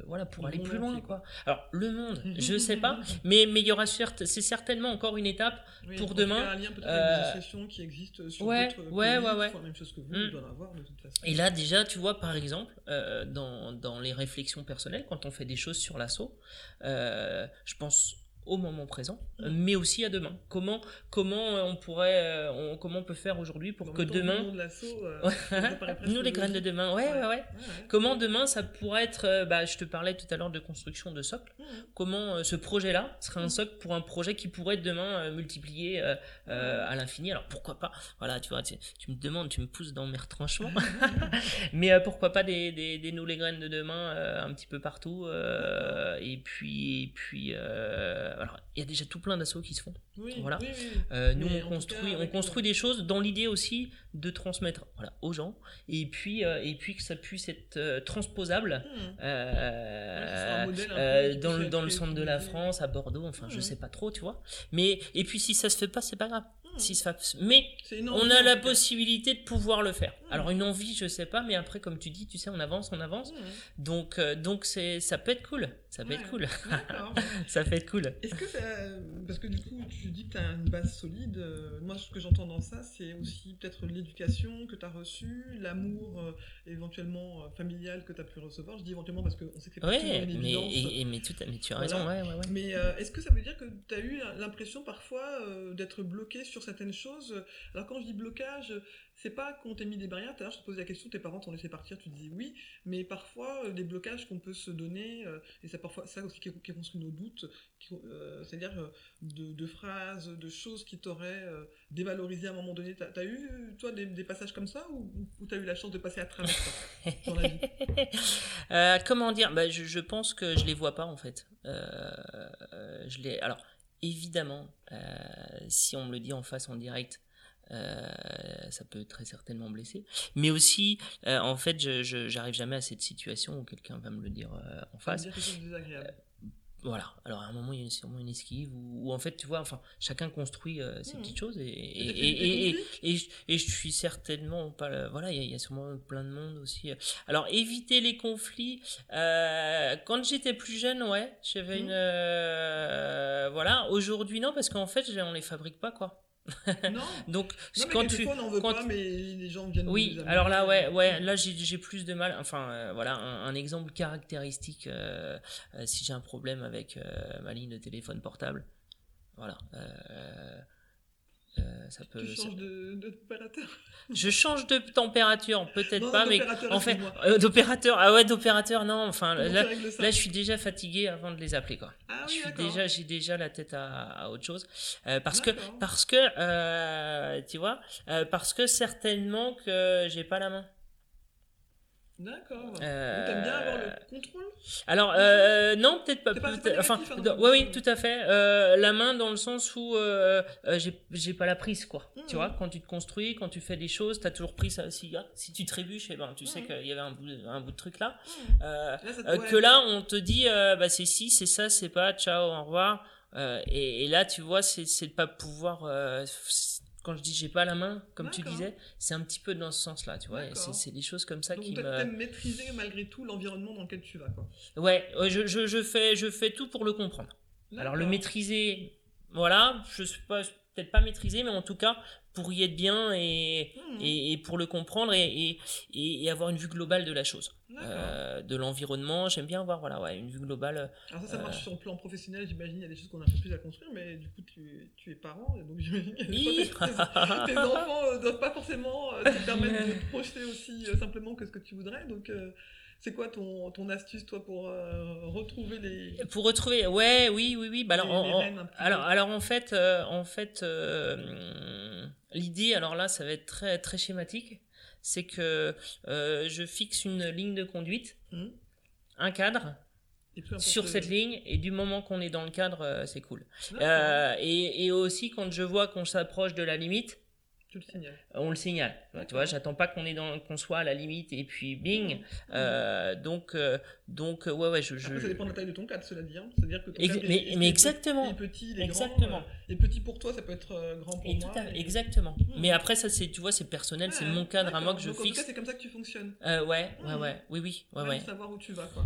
voilà, pour Le aller plus loin, entier, quoi. Alors le monde, je sais pas, mais mais il y aura certes, c'est certainement encore une étape. Oui, pour demain, Il y a un lien peut-être avec des associations qui existent sur ouais, d'autres ouais, pays ouais, ouais. font la même chose que vous, Mm. doivent en avoir de toute façon. Et là déjà, tu vois, par exemple, euh, dans, dans les réflexions personnelles, quand on fait des choses sur l'assaut, euh, je pense au moment présent, euh, mais aussi à demain. Comment comment euh, on pourrait, euh, on- comment on peut faire aujourd'hui pour que demain, de euh, nous les graines de demain, ouais, ouais, ouais. Ouais, ouais. Comment demain ça pourrait être, bah, je te parlais tout à l'heure de construction de socle. Mhm. Comment euh, ce projet-là serait un Mhm. socle pour un projet qui pourrait demain euh, multiplié euh, euh, à l'infini. Alors pourquoi pas? Voilà, tu vois, tu, tu me demandes, tu me pousses dans mes retranchements. Mais pourquoi pas des, des, des nous les graines de demain un petit peu partout. et puis, et puis alors il y a déjà tout plein d'assauts qui se font. Oui, Voilà. oui, oui. Euh, nous, Mais on construit, cas, on construit des choses dans l'idée aussi de transmettre voilà, aux gens et puis, euh, et puis que ça puisse être euh, transposable Ouais, modèle qui dans, le, dans le centre de la. France, à Bordeaux, enfin je Mhm. sais pas trop, tu vois. Mais, et puis si ça se fait pas, c'est pas grave. Si ça, mais on a la possibilité de pouvoir le faire. Mhm. Alors une envie, je sais pas, mais après, comme tu dis, tu sais, on avance, on avance. Mhm. Donc, euh, donc c'est, ça peut être cool. Ça peut Ouais. être cool. Ça peut être cool. Est-ce que ça- parce que du coup tu dis que tu as une base solide, euh, moi ce que j'entends dans ça c'est aussi peut-être l'éducation que tu as reçue, l'amour euh, éventuellement familial que tu as pu recevoir, je dis éventuellement parce qu'on sait que c'est pas Ouais, une mais, évidence. et, et- mais, tout, mais tu as raison, ouais. Mais est-ce que ça veut dire que tu as eu l'impression parfois d'être bloqué sur certaines choses Alors quand je dis blocage, c'est pas qu'on t'ait mis des barrières, tout à je te posais la question, tes parents t'ont laissé partir, tu dis oui, mais parfois euh, des blocages qu'on peut se donner, euh, et c'est parfois ça aussi qui, construit nos doutes, euh, c'est-à-dire de, phrases, de choses qui t'auraient dévalorisé à un moment donné. T'as as eu, toi, des, passages comme ça, ou, t'as eu la chance de passer à travers ça comment dire? Bah, je, je pense que je les vois pas en fait. Je les. Alors évidemment, euh, si on me le dit en face en direct, euh, ça peut très certainement blesser. Mais aussi, euh, en fait, je j'arrive jamais à cette situation où quelqu'un va me le dire euh, en face. dire quelque chose de désagréable. Voilà. Alors à un moment, il y a sûrement une esquive où, où, en fait, tu vois, enfin, chacun construit euh, ses Mhm. petites choses et et, Et et, je, suis certainement pas le- voilà il y, a- il y a sûrement plein de monde aussi alors éviter les conflits euh, quand j'étais plus jeune ouais j'avais Mhm. une euh, voilà aujourd'hui non parce qu'en fait on les fabrique pas quoi Non, Donc non quand tu on veut quand pas, tu- mais les gens viennent oui, alors là, ouais, ouais, là j'ai plus de mal. Enfin, euh, voilà, un, un exemple caractéristique. euh, euh, si j'ai un problème avec ma ligne de téléphone portable, voilà, euh, ça peut. Tu ça- changes de- d'opérateur. Je change de température, peut-être pas, mais d'opérateur, en fait, euh, d'opérateur. Ah ouais, d'opérateur, non. Enfin, là, là, je suis déjà fatigué avant de les appeler, quoi. Ah je oui, suis d'accord. déjà, j'ai déjà la tête à, à autre chose, Euh, parce que, parce que, euh, tu vois, euh, parce que certainement que j'ai pas la main. D'accord. Euh, T'aimes bien avoir le contrôle? Alors euh, non, peut-être pas. Enfin, hein, ouais, oui, tout à fait. Euh, la main dans le sens où j'ai pas la prise, quoi. Tu vois, quand tu te construis, quand tu fais des choses, t'as toujours pris ça. Si, ah, si tu trébuches, eh ben, tu sais Mhm. qu'il y avait un bout, de- un bout de truc là. Ouais. que là, on te dit, bah c'est si, c'est ça, c'est pas, ciao, au revoir. Et, et là, tu vois, c'est c'est de pas pouvoir. Quand je dis j'ai pas la main, comme tu disais, c'est un petit peu dans ce sens-là, tu vois. C'est des choses comme ça Donc qui me. maîtriser malgré tout l'environnement dans lequel tu vas, quoi. Ouais, je, je, je fais je fais tout pour le comprendre. Alors le maîtriser, voilà, je suis pas peut-être pas maîtriser, mais en tout cas pour y être bien et, Mhm. et, et pour le comprendre et, et, avoir une vue globale de la chose. Euh, de l'environnement. J'aime bien avoir voilà ouais une vue globale. Alors ça, ça marche euh, sur le plan professionnel, j'imagine, il y a des choses qu'on a un peu plus à construire, mais du coup, tu, tu es parent, et donc j'imagine des fois, tes, tes enfants euh, doivent pas forcément euh, te permettre de te projeter aussi euh, simplement que ce que tu voudrais, donc euh, c'est quoi ton, ton astuce, toi, pour euh, retrouver les... Pour retrouver, ouais, oui, oui, oui. Bah alors, les- les alors, alors en fait, euh, en fait, euh, l'idée, alors là, ça va être très, très schématique, c'est que je fixe une ligne de conduite, Mhm. un cadre sur cette ligne, et du moment qu'on est dans le cadre, c'est cool. Euh, et, et aussi quand je vois qu'on s'approche de la limite, Tu le signales. on le signale. Tu vois, j'attends pas qu'on est dans, qu'on soit à la limite et puis bing. Euh, donc, euh, donc, euh, ouais, ouais, je, je, Après, ça dépend de la taille de ton cadre, cela dit. hein. C'est-à-dire que ton cadre mais- est- mais est exactement. petit, est petit, il est Exactement. grand. euh, et petit pour toi, ça peut être grand pour Et tout moi. à fait, et- exactement. Mais après, ça, c'est, tu vois, c'est personnel, c'est mon cadre à moi que je Donc, En tout fixe. cas, c'est comme ça que tu fonctionnes. Euh, ouais, ouais, ouais, oui, oui, ouais, ouais. savoir où tu vas, quoi.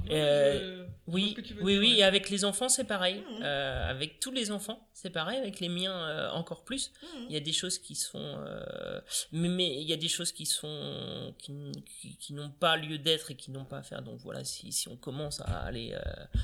Oui, oui, dire, oui. Et avec les enfants, c'est pareil. Euh, avec tous les enfants, c'est pareil. Avec les miens, encore plus. Mhm. Il y a des choses qui sont, mais, mais il y a des choses qui sont, qui, qui, qui n'ont pas lieu d'être et qui n'ont pas à faire. Donc voilà, si, si on commence à aller, euh,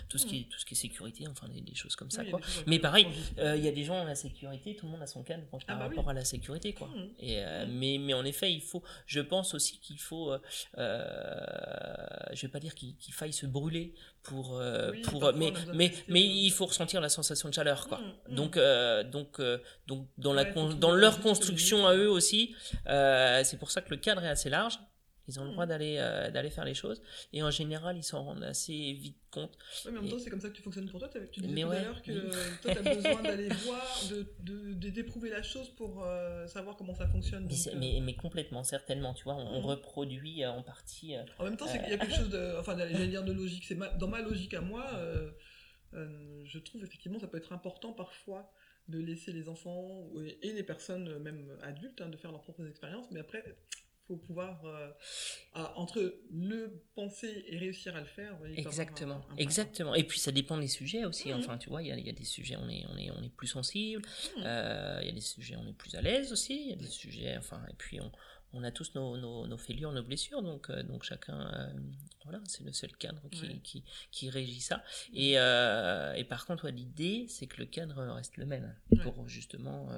tout ce qui est, tout ce qui est sécurité, enfin des, des choses comme ça, Oui, quoi. Mais pareil. Euh, Il y a des gens à la sécurité, tout le monde a son par Ah bah oui. rapport à la sécurité, quoi. Mhm. Et euh, mais mais en effet, il faut, je pense aussi qu'il faut, je vais pas dire qu'il qu'il faille se brûler pour euh, Oui, pour, mais mais mais il faut ressentir la sensation de chaleur, quoi. Mhm, mhm. Donc euh, donc euh, donc dans la con- dans leur construction à eux aussi, euh, c'est pour ça que le cadre est assez large. Ils ont le Mhm. droit d'aller euh, d'aller faire les choses et en général ils s'en rendent assez vite compte. Ouais, mais en même Et- temps, c'est comme ça que tu fonctionnes pour toi. Tu disais Mais tout ouais, à l'heure que oui. toi, tu as besoin d'aller voir, de, d'éprouver la chose pour euh, savoir comment ça fonctionne. Mais, Donc, euh, mais, mais complètement certainement, tu vois, on, on Mhm. reproduit euh, en partie. euh, En même temps, c'est qu'il y a quelque chose de. Enfin, j'allais dire de logique. C'est dans ma logique à moi, euh, euh, je trouve effectivement ça peut être important parfois de laisser les enfants et les personnes, euh, même adultes, hein, de faire leurs propres expériences. Mais après, faut pouvoir. euh, à- entre le penser et réussir à le faire. Exactement, un- un- un- exactement. Et puis ça dépend des sujets aussi. Mhm. Enfin, tu vois, il y a, il y a des sujets on est on est on est plus sensible. Mhm. Euh, Il y a des sujets on est plus à l'aise aussi. Il y a des sujets, enfin, et puis on on a tous nos, nos, nos fêlures, nos blessures, donc euh, donc chacun, euh, voilà, c'est le seul cadre qui Ouais. qui, qui régit ça. Et euh, et par contre, ouais, l'idée, c'est que le cadre reste le même Ouais. pour justement.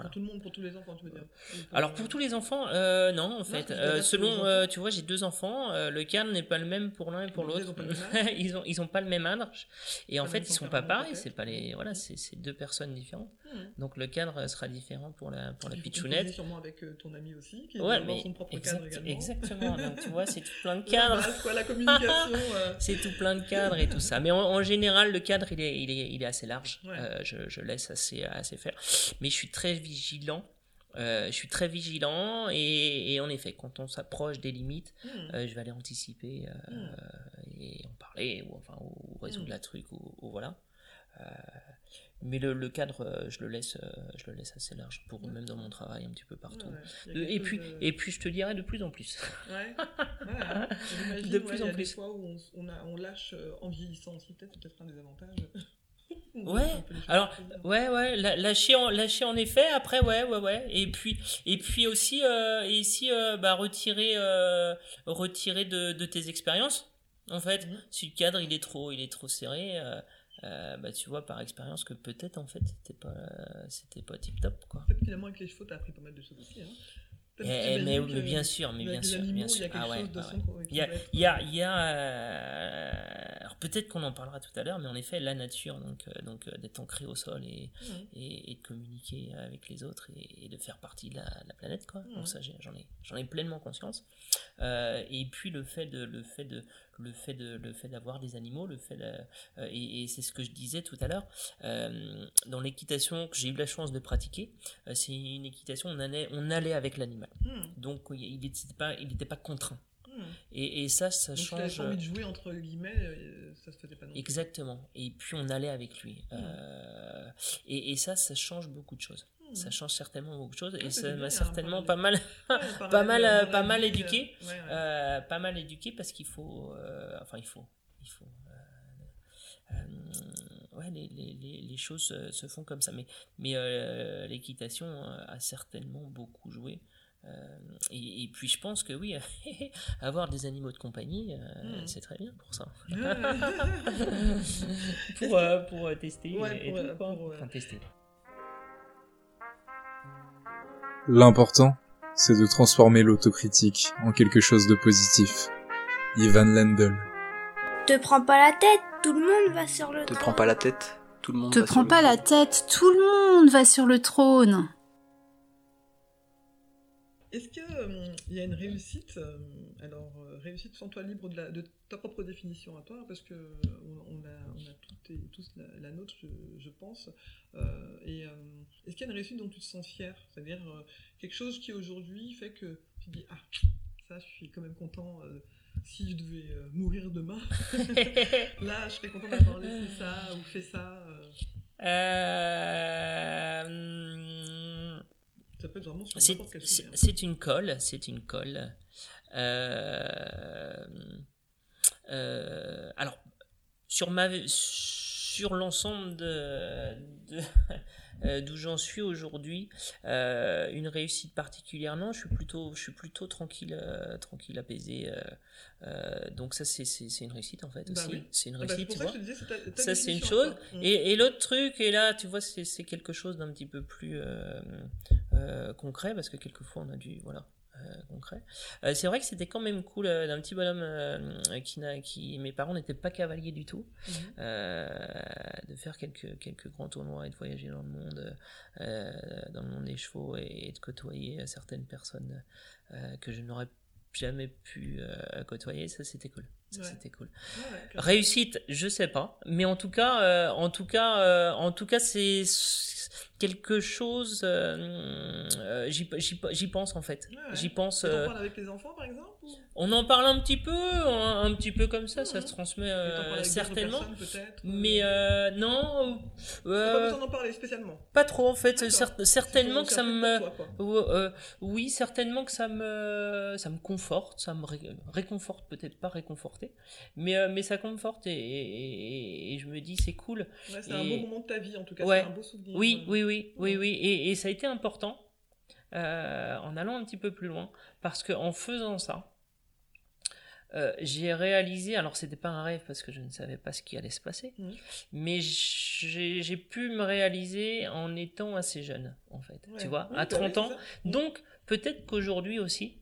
Voilà. Pour tout le monde, pour tous les enfants, tu veux dire. Alors pour tous les enfants, euh, non en fait. Euh, selon, euh, tu vois, j'ai deux enfants. le cadre n'est pas le même pour l'un et pour l'autre. ils ont ils ont pas le même âge. Et en Pas fait, ils sont pas pareils. C'est pas les voilà, c'est deux personnes différentes. Mhm. Donc le cadre sera différent pour la pour la pitchounette. sûrement avec ton ami aussi, qui Ouais, mais son propre exact- cadre également. exactement. Donc tu vois, c'est tout plein de cadres. la communication. C'est tout plein de cadres et tout ça. Mais en, en général, le cadre, il est, il est, il est assez large. Ouais. Je, je laisse assez, assez faire. Mais je suis très vigilant. Euh, je suis très vigilant et, et en effet, quand on s'approche des limites, hmm. euh, je vais aller anticiper euh, Mm. et en parler ou enfin ou résoudre Mm. la truc ou, ou voilà. Mais le, le cadre, je le laisse, je le laisse assez large pour même dans mon travail un petit peu partout. Ouais, ouais. Et puis, de- et puis, je te dirais de plus en plus. Ouais, De plus en a plus. des fois où on, on, a, on lâche en vieillissant aussi, peut-être, peut-être un des avantages. Ouais. Alors, ouais, ouais, lâcher en, lâcher en effet. Après, ouais, ouais, ouais. Et puis, et puis aussi, euh, et ici, euh, bah, retirer, euh, retirer de, de tes expériences. En fait, mhm. si le cadre il est trop, il est trop serré, bah tu vois par expérience que peut-être en fait c'était pas, c'était pas tip top quoi. Finalement avec les chevaux t'as appris pas mal de choses aussi. Hein. Mais, mais, bien sûr, mais bien sûr, bien sûr. Ah ouais, Il y a, il y a, il y a alors peut-être qu'on en parlera tout à l'heure, mais en effet, la nature, donc, euh, donc euh, d'être ancré au sol et, et, et, de communiquer avec les autres et, de faire partie de la, la planète, quoi. Donc ça, j'en ai, j'en ai pleinement conscience. Euh, et puis le fait de, le fait de, le fait de, le fait d'avoir des animaux, le fait et, et c'est ce que je disais tout à l'heure. dans l'équitation que j'ai eu la chance de pratiquer, c'est une équitation on allait, on allait avec l'animal. Hmm. Donc il n'était pas, il n'était pas contraint. Hmm. Et, et, ça, ça Donc, change. envie de jouer entre guillemets, euh, ça se faisait pas non plus. Exactement. Et puis on allait avec lui. Hmm. Euh, et, et, ça, ça change beaucoup de choses. Ça change certainement beaucoup de choses et ça m'a certainement pas mal, pas mal, pas mal éduqué, euh, pas mal éduqué parce qu'il faut, enfin il faut, il faut ouais, les, les, les, choses se font comme ça. Mais, mais l'équitation a certainement beaucoup joué euh, et, puis je pense que oui, avoir des animaux de compagnie, euh, hmm. c'est très bien pour ça. pour, euh, pour tester et tout, tester. L'important, c'est de transformer l'autocritique en quelque chose de positif. Ivan Lendl. Te prends pas la tête, tout le monde va sur le trône. Te prends pas la tête, tout le monde Te prends pas la tête, tout le monde va sur le trône. Est-ce qu'il euh, y a une réussite euh, Alors, euh, réussite sans toi libre de, la, de, ta propre définition à toi, parce que on, a, on a toutes et tous la, nôtre, je, pense. et est-ce qu'il y a une réussite dont tu te sens fier C'est-à-dire quelque chose qui aujourd'hui fait que tu dis Ah, ça, je suis quand même content. si je devais mourir demain, là, je serais content d'avoir laissé ça ou fait ça. Euh... C'est une colle, c'est une colle. Euh, euh, alors, sur ma sur l'ensemble de, euh, d'où j'en suis aujourd'hui, une réussite particulière non, je suis plutôt je suis plutôt tranquille tranquille apaisé. donc ça c'est c'est une réussite en fait bah aussi. C'est une ah bah, réussite, tu vois. ça c'est une chose. Et, et l'autre truc et là tu vois c'est quelque chose d'un petit peu plus concret parce que quelquefois on a du voilà euh, concret. Euh, c'est vrai que c'était quand même cool d'un petit bonhomme qui, n'a, qui mes parents n'étaient pas cavaliers du tout, mhm. de faire quelques quelques grands tournois et de voyager dans le monde, dans le monde des chevaux et, de côtoyer certaines personnes que je n'aurais jamais pu côtoyer. Ça c'était cool. Ça, c'était cool. Réussite, je sais pas, mais en tout cas, en tout cas, en tout cas, c'est quelque chose. Euh, euh, j'y pense en fait. J'y pense. Euh, on parle avec les enfants par exemple On en parle un petit peu, un, petit peu comme ça, ça se transmet certainement. Mais non. pas besoin d'en parler spécialement? Pas trop en fait. certainement que ça me. oui, certainement que ça me, ça me conforte, ça me réconforte peut-être pas mais mais ça conforte et, et, je me dis c'est cool. c'est un beau moment de ta vie en tout cas. C'est un beau souvenir. Oui, oui, oui, oui, oui. Et, ça a été important euh, en allant un petit peu plus loin, parce que en faisant ça, euh, j'ai réalisé, alors c'était pas un rêve parce que je ne savais pas ce qui allait se passer, mmh. mais j'ai pu me réaliser en étant assez jeune, en fait, tu vois, à 30 bah ans. Donc peut-être qu'aujourd'hui aussi,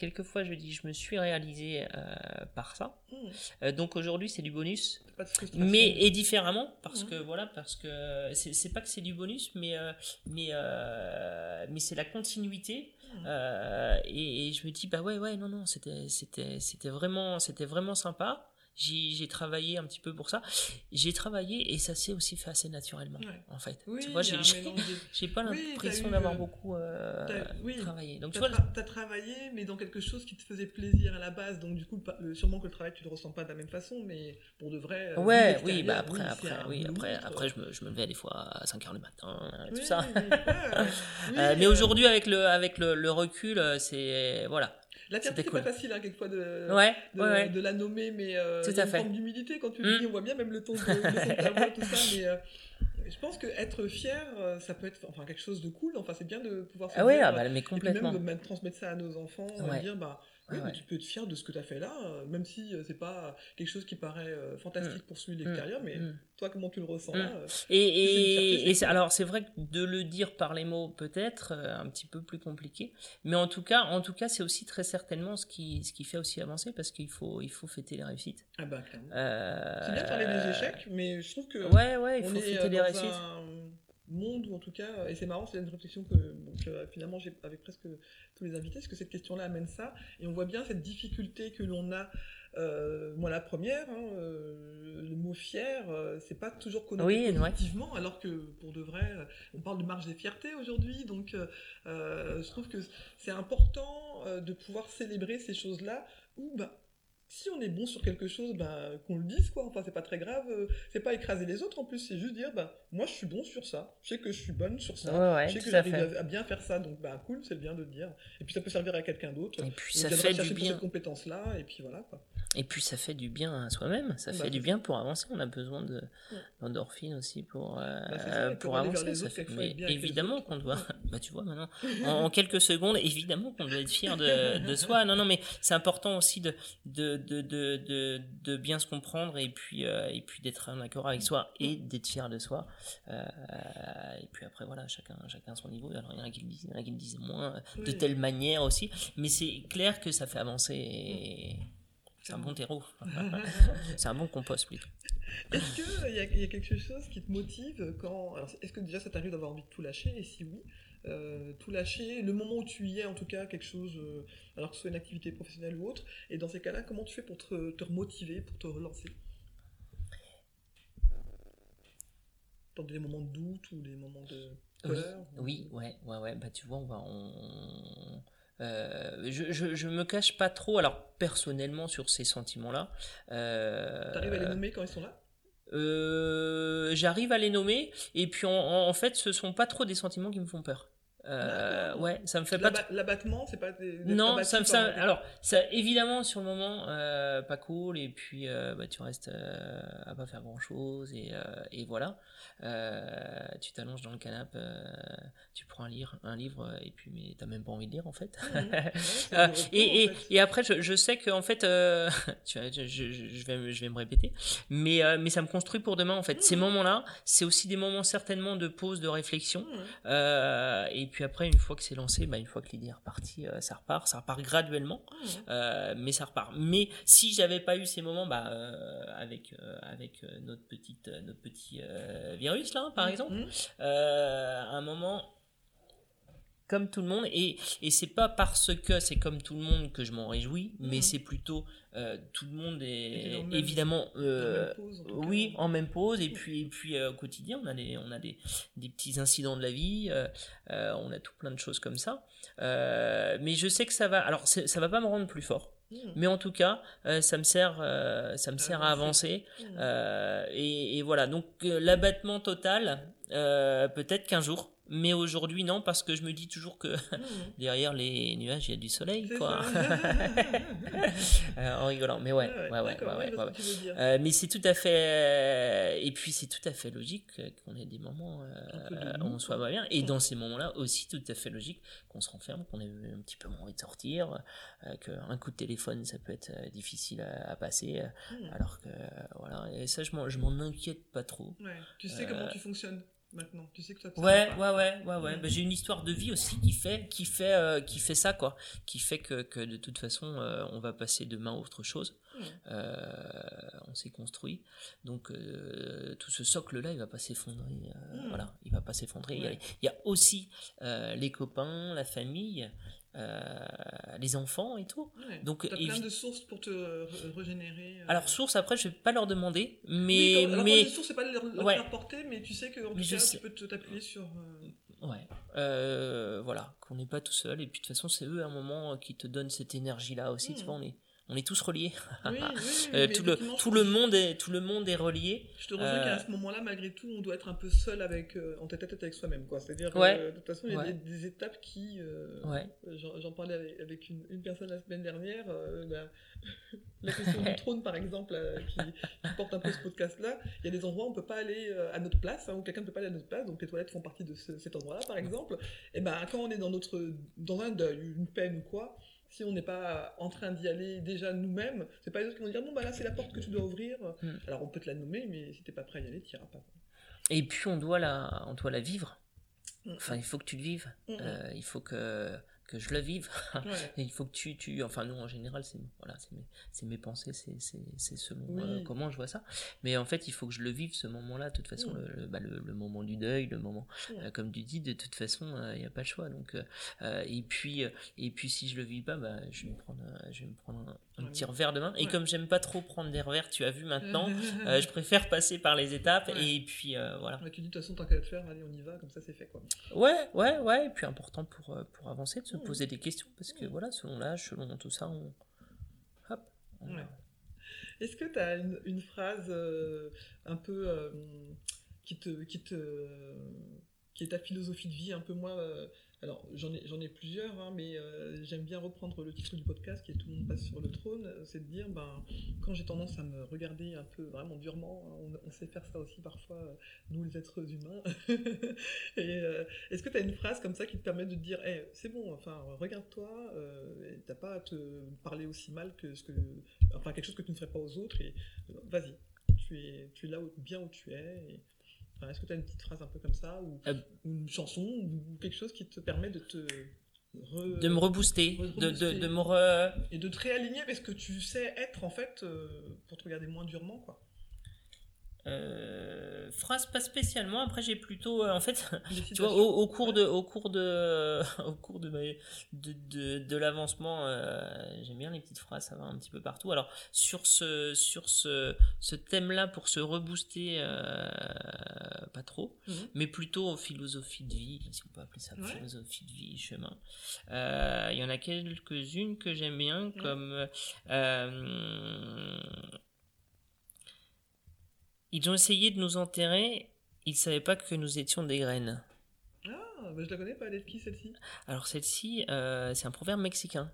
quelquefois je dis je me suis réalisé euh, par ça. Mmh. Euh, donc aujourd'hui c'est du bonus, mais et différemment parce mmh. que voilà parce que c'est pas que c'est du bonus mais euh, mais mais c'est la continuité mmh. et, et, je me dis bah ouais ouais non non c'était c'était c'était vraiment c'était vraiment sympa j'ai travaillé un petit peu pour ça. J'ai travaillé et ça s'est aussi fait assez naturellement, en fait. Oui, tu vois, j'ai pas l'impression d'avoir beaucoup euh, travaillé. Donc, tu vois, as travaillé, mais dans quelque chose qui te faisait plaisir à la base. Donc, du coup, sûrement que le travail, tu le ressens pas de la même façon, mais pour de vrai. Euh, ouais, oui, bah après, après, oui, après, après, je me, je me levais des fois à 5 h du matin, tout ça. mais aujourd'hui, avec le, avec le, le recul, c'est. Voilà La fierté, c'est cool. pas facile, hein, quelquefois, de, Ouais, de, ouais, ouais. de la nommer, mais euh, Tout à une fait. forme d'humilité quand tu Mm. le dis, on voit bien même le ton de, de voix, tout ça, mais euh, je pense que être fier, euh, ça peut être enfin, quelque chose de cool, enfin c'est bien de pouvoir se Ah dire, ah bah, mais et puis complètement. même de mettre- transmettre ça à nos enfants, Ouais. dire, bah, oui, Ouais, mais tu peux être fier de ce que tu as fait là, euh, même si euh, c'est pas quelque chose qui paraît euh, fantastique pour celui de Mm. l'extérieur, mais Mm. toi, comment tu le ressens Mm. là euh, Et, et, alors c'est vrai que de le dire par les mots peut-être un petit peu plus compliqué, mais en tout cas, en tout cas, c'est aussi très certainement ce qui ce qui fait aussi avancer parce qu'il faut il faut fêter les réussites. Ah bah, clairement. C'est bien de parler des échecs, mais je trouve que Ouais, ouais, il faut fêter les réussites. un monde où en tout cas, et c'est marrant, c'est une réflexion que, bon, que, finalement j'ai avec presque tous les invités, parce que cette question-là amène ça, et on voit bien cette difficulté que l'on a. euh, moi, la première, hein, euh, le mot fier, euh, c'est pas toujours connoté Oui, ouais. alors que pour de vrai, euh, on parle de marge des fiertés aujourd'hui, donc euh, euh, je trouve que c'est important euh, de pouvoir célébrer ces choses-là où, bah, si on est bon sur quelque chose, bah, qu'on le dise, quoi. Enfin, c'est pas très grave. euh, c'est pas écraser les autres en plus, c'est juste dire, bah, moi je suis bon sur ça. Je sais que je suis bonne sur ça. Ouais, ouais, je sais que j'arrive à, à bien faire ça. Donc, bah, cool, c'est bien de le dire. Et puis ça peut servir à quelqu'un d'autre. Et puis ça fait du bien. cette compétence-là, et puis voilà, quoi. Et puis ça fait du bien à soi-même, ça Bah, fait du bien pour avancer. On a besoin de Ouais. d'endorphines aussi pour euh, Bah, ça, et pour avancer. ça fait- Mais évidemment qu'on doit. bah tu vois maintenant, en, en quelques secondes, évidemment qu'on doit être fier de, de soi. Non non, mais c'est important aussi de de, de de de bien se comprendre et puis euh, et puis d'être en accord avec soi et d'être fier de soi. Euh, et puis après voilà, chacun chacun son niveau. Alors il y en a qui le disent, il y en a qui le disent moins de telle manière aussi, mais c'est clair que ça fait avancer. et C'est un bon terreau. C'est un bon compost plutôt. Est-ce qu'il y, a- y a quelque chose qui te motive quand. Est-ce que déjà ça t'arrive d'avoir envie de tout lâcher Et si oui, euh, tout lâcher, le moment où tu y es en tout cas, quelque chose, euh, alors que ce soit une activité professionnelle ou autre, et dans ces cas-là, comment tu fais pour te, te remotiver, pour te relancer? Dans des moments de doute ou des moments de Oui, peur oui, ouais, ouais, ouais. Bah tu vois, on va, on, euh, je, je, je me cache pas trop. Alors personnellement sur ces sentiments-là, euh, T'arrives à les nommer quand ils sont là? Euh, j'arrive à les nommer. Et puis en, en- en fait, ce sont pas trop des sentiments qui me font peur. Euh, ouais, ça me fait pas. L'aba- L'abattement, c'est pas des. Non, ça, me- ça, alors, ça, évidemment, sur le moment, euh, pas cool, et puis euh, bah, tu restes euh, à pas faire grand chose, et, euh, et voilà. Euh, tu t'allonges dans le canapé, euh, tu prends un livre, un livre, et puis mais t'as même pas envie de lire en fait. Ouais, et, et, en fait. et après, je, je sais que en fait, euh, tu vois, je, je, je vais, me- je vais me répéter, mais, euh, mais ça me construit pour demain en fait. Ces Mhm. moments-là, c'est aussi des moments certainement de pause, de réflexion. Euh, et puis après, une fois que c'est lancé, bah, une fois que l'idée est repartie, euh, ça repart, ça repart graduellement, Mhm. euh, mais ça repart. Mais si j'avais pas eu ces moments, bah, euh, avec avec notre petite notre petit virus là, par exemple, Mhm. euh, à un moment comme tout le monde et, et c'est pas parce que c'est comme tout le monde que je m'en réjouis mais Mhm. c'est plutôt euh, tout le monde est même- évidemment euh, pause, en cas. oui en même pause et puis et puis euh, au quotidien on a des on a des, des petits incidents de la vie euh, on a tout plein de choses comme ça mais je sais que ça va alors ça va pas me rendre plus fort Mhm. mais en tout cas ça me sert ça me À sert à avancer. Mhm. et, et voilà, donc l'abattement total, peut-être qu'un jour, mais aujourd'hui non, parce que je me dis toujours que Mhm. derrière les nuages, il y a du soleil, quoi. Euh, en rigolant, mais ouais, ouais, ouais. Euh, mais c'est tout à fait, et puis c'est tout à fait logique qu'on ait des moments euh, où on soit pas bien, et dans ces moments-là aussi tout à fait logique qu'on se renferme, qu'on ait un petit peu moins envie de sortir, euh, qu'un coup de téléphone ça peut être euh, difficile à, passer, euh, Mhm. alors que voilà, et ça je m'en, inquiète pas trop. Tu sais comment Euh, tu fonctionnes maintenant. Tu sais que te Ouais, ouais, ouais, ouais, ouais. Mhm. Bah, j'ai une histoire de vie aussi qui fait, qui fait, euh, qui fait ça, quoi. Qui fait que, que de toute façon, euh, on va passer demain à autre chose. Mhm. Euh, on s'est construit. Donc, tout ce socle-là, il va pas s'effondrer. Mhm. Voilà, il va pas s'effondrer. Il y a- Ouais. Il y, a aussi les copains, la famille, euh, les enfants et tout. Ouais. Donc, évi- plein de sources pour te re- régénérer. euh. Alors, source, après, je vais pas leur demander, Oui, mais, quand- alors, mais, les sources, c'est pas leur, leur Ouais. porter, mais tu sais que en tout cas, sais. tu peux t'appuyer sur. euh, Ouais, euh, voilà, qu'on n'est pas tout seul. Et puis de toute façon, c'est eux à un moment euh, qui te donnent cette énergie-là aussi. Tu Mhm. vois, on est, on est tous reliés. Oui, oui, oui, mais tout le tout monde est tout le monde est relié. Je te rejoins Euh, qu'à ce moment-là, malgré tout, on doit être un peu seul avec, euh, en tête à tête avec soi-même. C'est-à-dire, Ouais. euh, de toute façon, il y a Ouais. des, des étapes qui, Ouais. j'en parlais avec, avec une, une personne la semaine dernière, la, la question du trône, par exemple, qui, qui porte un peu ce podcast-là. Il y a des endroits où on peut pas aller à notre place, hein, où quelqu'un ne peut pas aller à notre place, donc les toilettes font partie de ce- cet endroit-là, par exemple. Et ben, quand on est dans notre, dans un deuil, une peine ou quoi. Si on n'est pas en train d'y aller déjà nous-mêmes, c'est pas les autres qui vont dire non, bah là c'est la porte que tu dois ouvrir. Mm. Alors on peut te la nommer, mais si t'es pas prêt à y aller, tu iras pas. Et puis on doit la on doit la vivre. Mm. Enfin, il faut que tu le vives. Mm. Euh, il faut que que je le vive. Ouais. Il faut que tu, tu enfin nous en général c'est voilà c'est mes, c'est mes pensées c'est, c'est, c'est selon Oui. euh, comment je vois ça mais en fait il faut que je le vive ce moment là de toute façon le, le, bah, le, le moment du deuil le moment euh, comme tu dis de toute façon il n'y a pas le choix donc euh, euh, et puis euh, et puis si je le vis pas bah, je vais me prendre je vais me prendre un, un Ouais. petit revers de main et Ouais. comme j'aime pas trop prendre des revers tu as vu maintenant euh, je préfère passer par les étapes Ouais. et puis euh, voilà Ouais, tu dis de toute façon, tant qu'à le faire, allez, on y va, comme ça c'est fait quoi. Ouais, ouais, ouais. Et puis important pour, euh, pour avancer de se poser des questions parce que voilà, selon l'âge, selon tout ça, on. Hop. on-. Est-ce que tu as une, une phrase euh, un peu qui, te, qui, te, qui est ta philosophie de vie un peu moi euh, alors j'en ai, plusieurs, hein, mais euh, j'aime bien reprendre le titre du podcast qui est Tout le monde passe sur le trône, c'est de dire ben, quand j'ai tendance à me regarder un peu vraiment durement, hein, on, sait faire ça aussi parfois, euh, nous les êtres humains, euh, est-ce que tu as une phrase comme ça qui te permet de dire Eh, c'est bon, enfin regarde-toi, et t'as pas à te parler aussi mal que ce que enfin quelque chose que tu ne ferais pas aux autres et vas-y tu es tu es là bien où tu es enfin, est-ce que tu as une petite phrase un peu comme ça ou, Euh. une chanson ou quelque chose qui te permet de te re- De me rebooster, Re- de, de, de me re- et de te réaligner parce que tu sais être en fait euh, pour te regarder moins durement quoi euh, phrase pas spécialement. Après, j'ai plutôt, euh, en fait, tu vois, au, au cours de, au cours de, au cours de, de, de, de l'avancement, euh, j'aime bien les petites phrases, ça va un petit peu partout. Alors sur ce, sur ce, ce thème-là, pour se rebooster, euh, pas trop, Mhm. mais plutôt philosophie de vie, si on peut appeler ça Ouais. philosophie de vie, chemin. Il y en a quelques-unes que j'aime bien, comme euh, ils ont essayé de nous enterrer, ils savaient pas que nous étions des graines. ah bah, je la connais pas elle est de qui celle-ci? Alors celle-ci, euh, c'est un proverbe mexicain.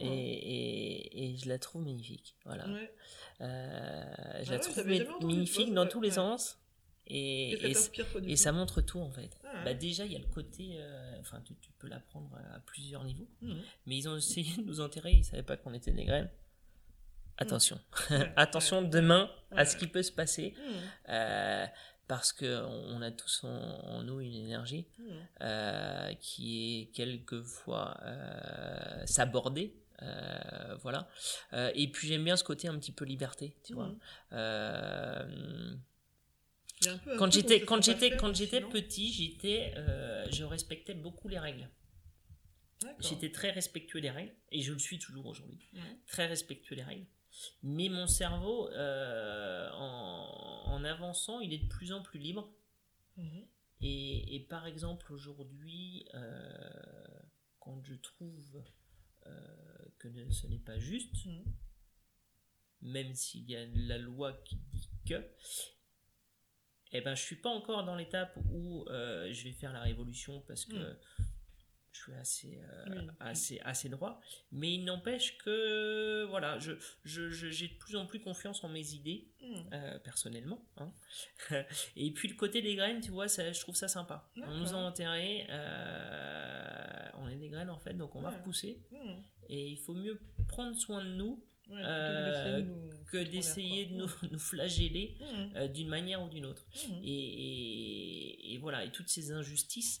et, et, et je la trouve magnifique. Voilà. ouais. Euh, je Ah la ouais, trouve magnifique dans tous les ouais. sens. Et, et, ça montre tout en fait. Ah. Bah déjà il y a le côté, euh, enfin tu, tu peux l'apprendre à plusieurs niveaux. Mhm. Mais ils ont essayé de nous enterrer, ils savaient pas qu'on était des graines. Attention, attention demain à ce qui peut se passer, Mhm. euh, parce que on a tous en, en nous une énergie Mhm. euh, qui est quelquefois euh, s'aborder. euh, voilà. Et puis j'aime bien ce côté un petit peu liberté, tu vois. Peu un quand qu'on j'étais quand j'étais quand petit, j'étais je respectais beaucoup les règles. J'étais très respectueux des règles et je le suis toujours aujourd'hui. Très respectueux des règles. Mais mon cerveau, euh, en, en avançant, il est de plus en plus libre. Mhm. Et, et par exemple, aujourd'hui, euh, quand je trouve euh, que ne- ce n'est pas juste, Mhm. même s'il y a la loi qui dit que, eh ben, je suis pas encore dans l'étape où je vais faire la révolution parce que Mhm. Je suis assez, euh, Oui. assez, assez droit. Mais il n'empêche que, voilà, je, je, je- j'ai de plus en plus confiance en mes idées, Mhm. euh, personnellement. hein. Et puis le côté des graines, tu vois, ça, je trouve ça sympa. On nous a enterrés, euh, on est des graines en fait, donc on va repousser. Mhm. Et il faut mieux prendre soin de nous Ouais, Euh, que d'essayer de nous prendre nous, flageller euh, d'une manière ou d'une autre. Et, et- et voilà, et toutes ces injustices,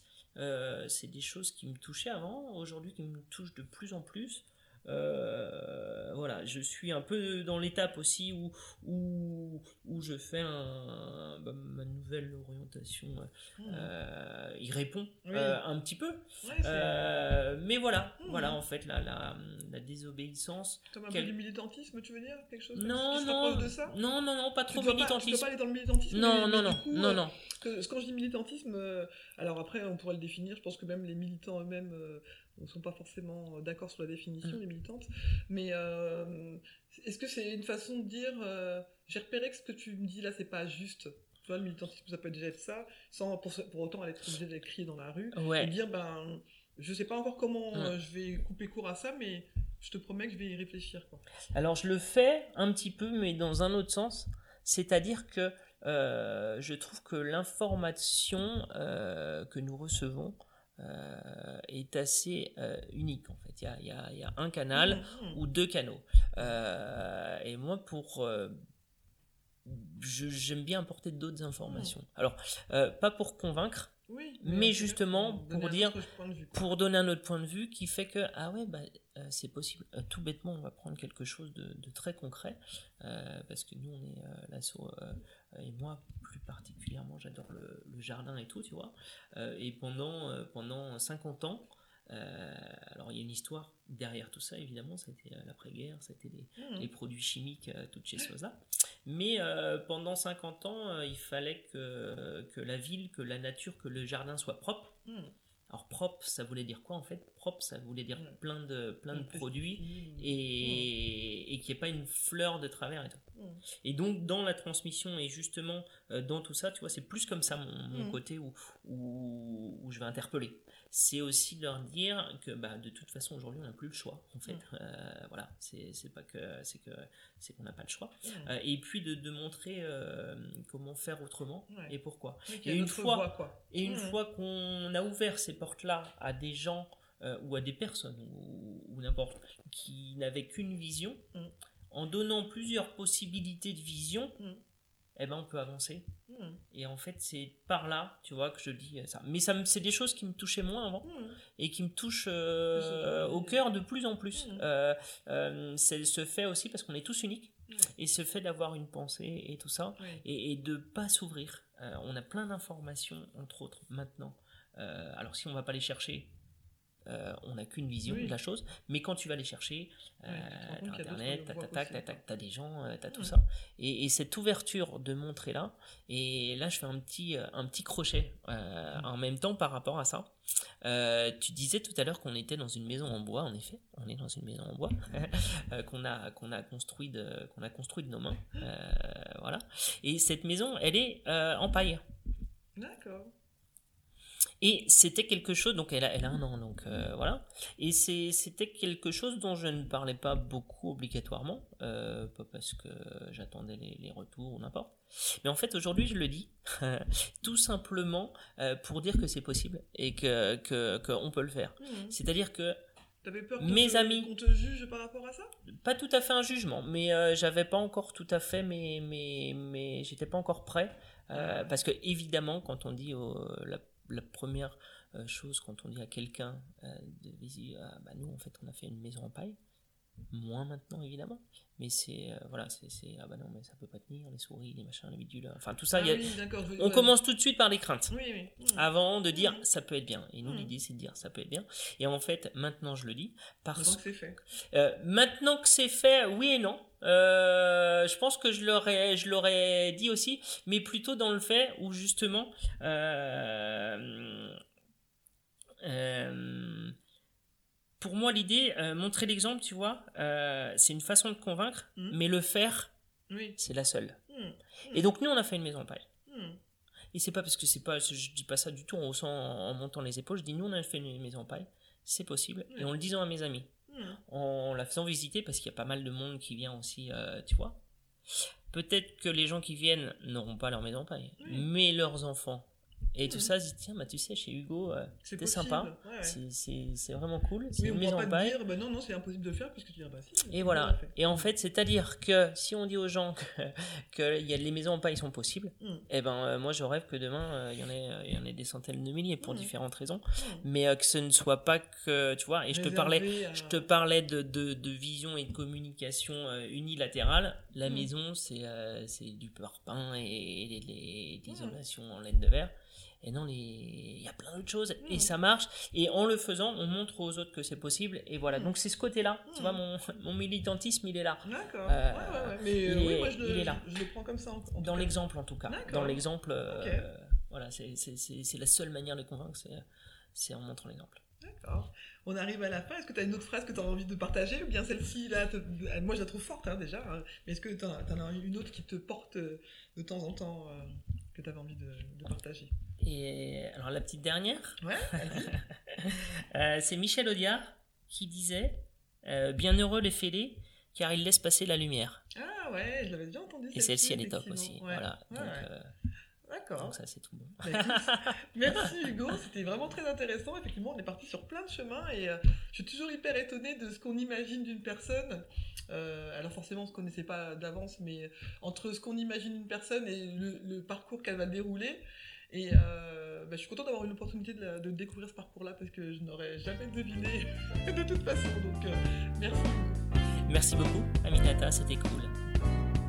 c'est des choses qui me touchaient avant, aujourd'hui qui me touchent de plus en plus. Euh, voilà, je suis un peu dans l'étape aussi où, où, où je fais un, bah, ma nouvelle orientation Mhm. euh, y répond Oui. euh, un petit peu. Ouais, Euh, mais voilà, Mhm. voilà en fait la, la, la désobéissance. comme un quel- peu du militantisme, tu veux dire Quelque chose Non, qui non, de ça non, non, non, pas Tu trop dois pas, tu militantisme. pas aller dans le militantisme Non, mais- non, mais non, coup, non, euh, non. que- quand je dis militantisme, alors après on pourrait le définir, je pense que même les militants eux-mêmes ne sont pas forcément d'accord sur la définition, les militantes. Mais est-ce que c'est une façon de dire, j'ai repéré que ce que tu me dis là, c'est pas juste tu vois, le militantisme, ça peut déjà être ça, sans pour, pour autant être obligé d'être crié dans la rue. Et dire, ben, je sais pas encore comment je vais couper court à ça, mais je te promets que je vais y réfléchir. Quoi. Alors, je le fais un petit peu, mais dans un autre sens. C'est-à-dire que euh, je trouve que l'information euh, que nous recevons euh, est assez unique en fait. Il y a, y a, un canal mmh, mmh. ou deux canaux. et moi, pour j'aime bien apporter d'autres informations. Mmh. Alors, pas pour convaincre, mais, justement pour dire, pour donner un autre point de vue qui fait que, ah ouais, bah, euh, c'est possible. Euh, tout bêtement, on va prendre quelque chose de, très concret, euh, parce que nous, on est l'assaut, et moi plus particulièrement, j'adore le, le, jardin et tout, tu vois. et pendant, pendant 50 ans, alors il y a une histoire derrière tout ça, évidemment, a été l'après-guerre, été les, mmh. produits chimiques, euh, toutes ces choses-là. Mais euh, pendant 50 ans, il fallait que, que la ville, que la nature, que le jardin soit propre. Mmh. Alors propre, ça voulait dire quoi en fait? Propre, ça voulait dire mmh. plein de, plein de produits et, et qu'il n'y ait pas une fleur de travers et tout. Et donc dans la transmission et justement dans tout ça, tu vois, c'est plus comme ça mon, côté où, où, où, je vais interpeller. C'est aussi leur dire que bah, de toute façon aujourd'hui on n'a plus le choix en fait. Mm. euh, voilà. C'est pas que c'est que c'est qu'on n'a pas le choix. Mm. euh, et puis de, de montrer euh, comment faire autrement et pourquoi. Et, une fois, et une mm. fois qu'on a ouvert ces portes là à des gens ou à des personnes ou, ou n'importe qui n'avaient qu'une vision en donnant plusieurs possibilités de vision eh ben on peut avancer. Hmm. Et en fait, c'est par là, tu vois, que je dis ça. Mais ça, c'est des choses qui me touchaient moins avant hmm. et qui me touchent euh, au cœur de plus en plus. Euh, euh, c'est ce fait aussi parce qu'on est tous uniques et ce fait d'avoir une pensée et tout ça et, et, de pas s'ouvrir. on a plein d'informations, entre autres, maintenant. alors si on va pas les chercher, euh, on n'a qu'une vision de la chose, mais quand tu vas les chercher, euh, internet, tu as des gens, euh, tu as tout ça. Et, cette ouverture de montrer là, et là je fais un petit, un petit crochet en même temps par rapport à ça. tu disais tout à l'heure qu'on était dans une maison en bois, en effet, on est dans une maison en bois qu'on a qu'on a construit de qu'on a construit de nos mains, voilà. Et cette maison, elle est en paille. D'accord. Et c'était quelque chose, donc elle a, elle a un an, donc euh, voilà. Et c'était quelque chose dont je ne parlais pas beaucoup obligatoirement, euh, pas parce que j'attendais les, retours ou n'importe. Mais en fait, aujourd'hui, je le dis, tout simplement euh, pour dire que c'est possible et que qu'on peut le faire. Mmh. C'est-à-dire que peur mes te, amis. Qu'on te juge par rapport à ça? Pas tout à fait un jugement, mais j'avais pas encore tout à fait, mais, mais, mais j'étais pas encore prêt. Parce que, évidemment, quand on dit la la première euh, chose quand on dit à quelqu'un euh, de visiter, ah, bah nous en fait on a fait une maison en paille, moins maintenant évidemment, mais c'est euh, voilà c'est ah bah non mais ça peut pas tenir les souris les machins les bidules enfin tout ça ah on commence tout de suite par les craintes. Mmh. avant de dire ça peut être bien. Et nous mmh. l'idée c'est de dire ça peut être bien. Et en fait maintenant je le dis parce que maintenant que c'est fait oui et non euh, je pense que je l'aurais, je l'aurais dit aussi, mais plutôt dans le fait où justement, euh, euh, pour moi l'idée, montrer l'exemple, tu vois, c'est une façon de convaincre, mmh. mais le faire, c'est la seule. Mmh. Mmh. Et donc nous, on a fait une maison en paille. Et c'est pas parce que c'est pas, je dis pas ça du tout en, en montant les épaules. Je dis nous, on a fait une maison en paille, c'est possible, et en le disant à mes amis en la faisant visiter parce qu'il y a pas mal de monde qui vient aussi, euh, tu vois. Peut-être que les gens qui viennent n'auront pas leur maison paille, mais leurs enfants et tout ça, je dis, tiens, bah, tu sais, chez Hugo, euh, c'était sympa. C'est vraiment cool. C'est une maison en paille. Dire, bah non, non, c'est impossible de le faire puisque tu viens pas Et voilà. Et en fait, c'est-à-dire que si on dit aux gens que, que y a, les maisons en paille sont possibles, mm. et eh ben, euh, moi, je rêve que demain, euh, il y en ait, y en ait des centaines de milliers pour mm. différentes raisons. Mm. Mais que ce ne soit pas que, tu vois, et je te parlais, je te parlais de, de, de, vision et de communication unilatérale. La maison, c'est c'est du parpaing et, et, l'isolation en laine de verre. Et non, les... il y a plein d'autres choses. Et ça marche. Et en le faisant, on montre aux autres que c'est possible. Et voilà. Donc c'est ce côté-là. Tu vois, mon, mon militantisme, il est là. D'accord. Euh, ouais, ouais, Mais il, est, moi, je le, est là. Je, le prends comme ça. Dans l'exemple, en tout cas. Dans l'exemple, euh, voilà, c'est la seule manière de convaincre, c'est en montrant l'exemple. D'accord. On arrive à la fin. Est-ce que tu as une autre phrase que tu as envie de partager Ou bien celle-ci, là, te- moi je la trouve forte hein, déjà. hein. Mais est-ce que tu en, as une autre qui te porte euh, de temps en temps euh, que tu avais envie de, de partager? Et alors la petite dernière, Ouais, euh, c'est Michel Audiard qui disait euh, Bienheureux les fêlés, car ils laissent passer la lumière. Ah ouais, je l'avais déjà entendu. Et celle-ci, elle est top aussi. Ouais. Voilà. Ouais, Donc, ouais. D'accord. donc ça, c'est tout bon. Merci Hugo, c'était vraiment très intéressant. Effectivement, on est parti sur plein de chemins et euh, je suis toujours hyper étonnée de ce qu'on imagine d'une personne. Euh, alors forcément, on se connaissait pas d'avance, mais entre ce qu'on imagine d'une personne et le, le parcours qu'elle va dérouler. Et euh, bah, je suis contente d'avoir eu l'opportunité de, la- de découvrir ce parcours-là parce que je n'aurais jamais deviné de toute façon. Donc merci. Merci beaucoup, Aminata, c'était cool.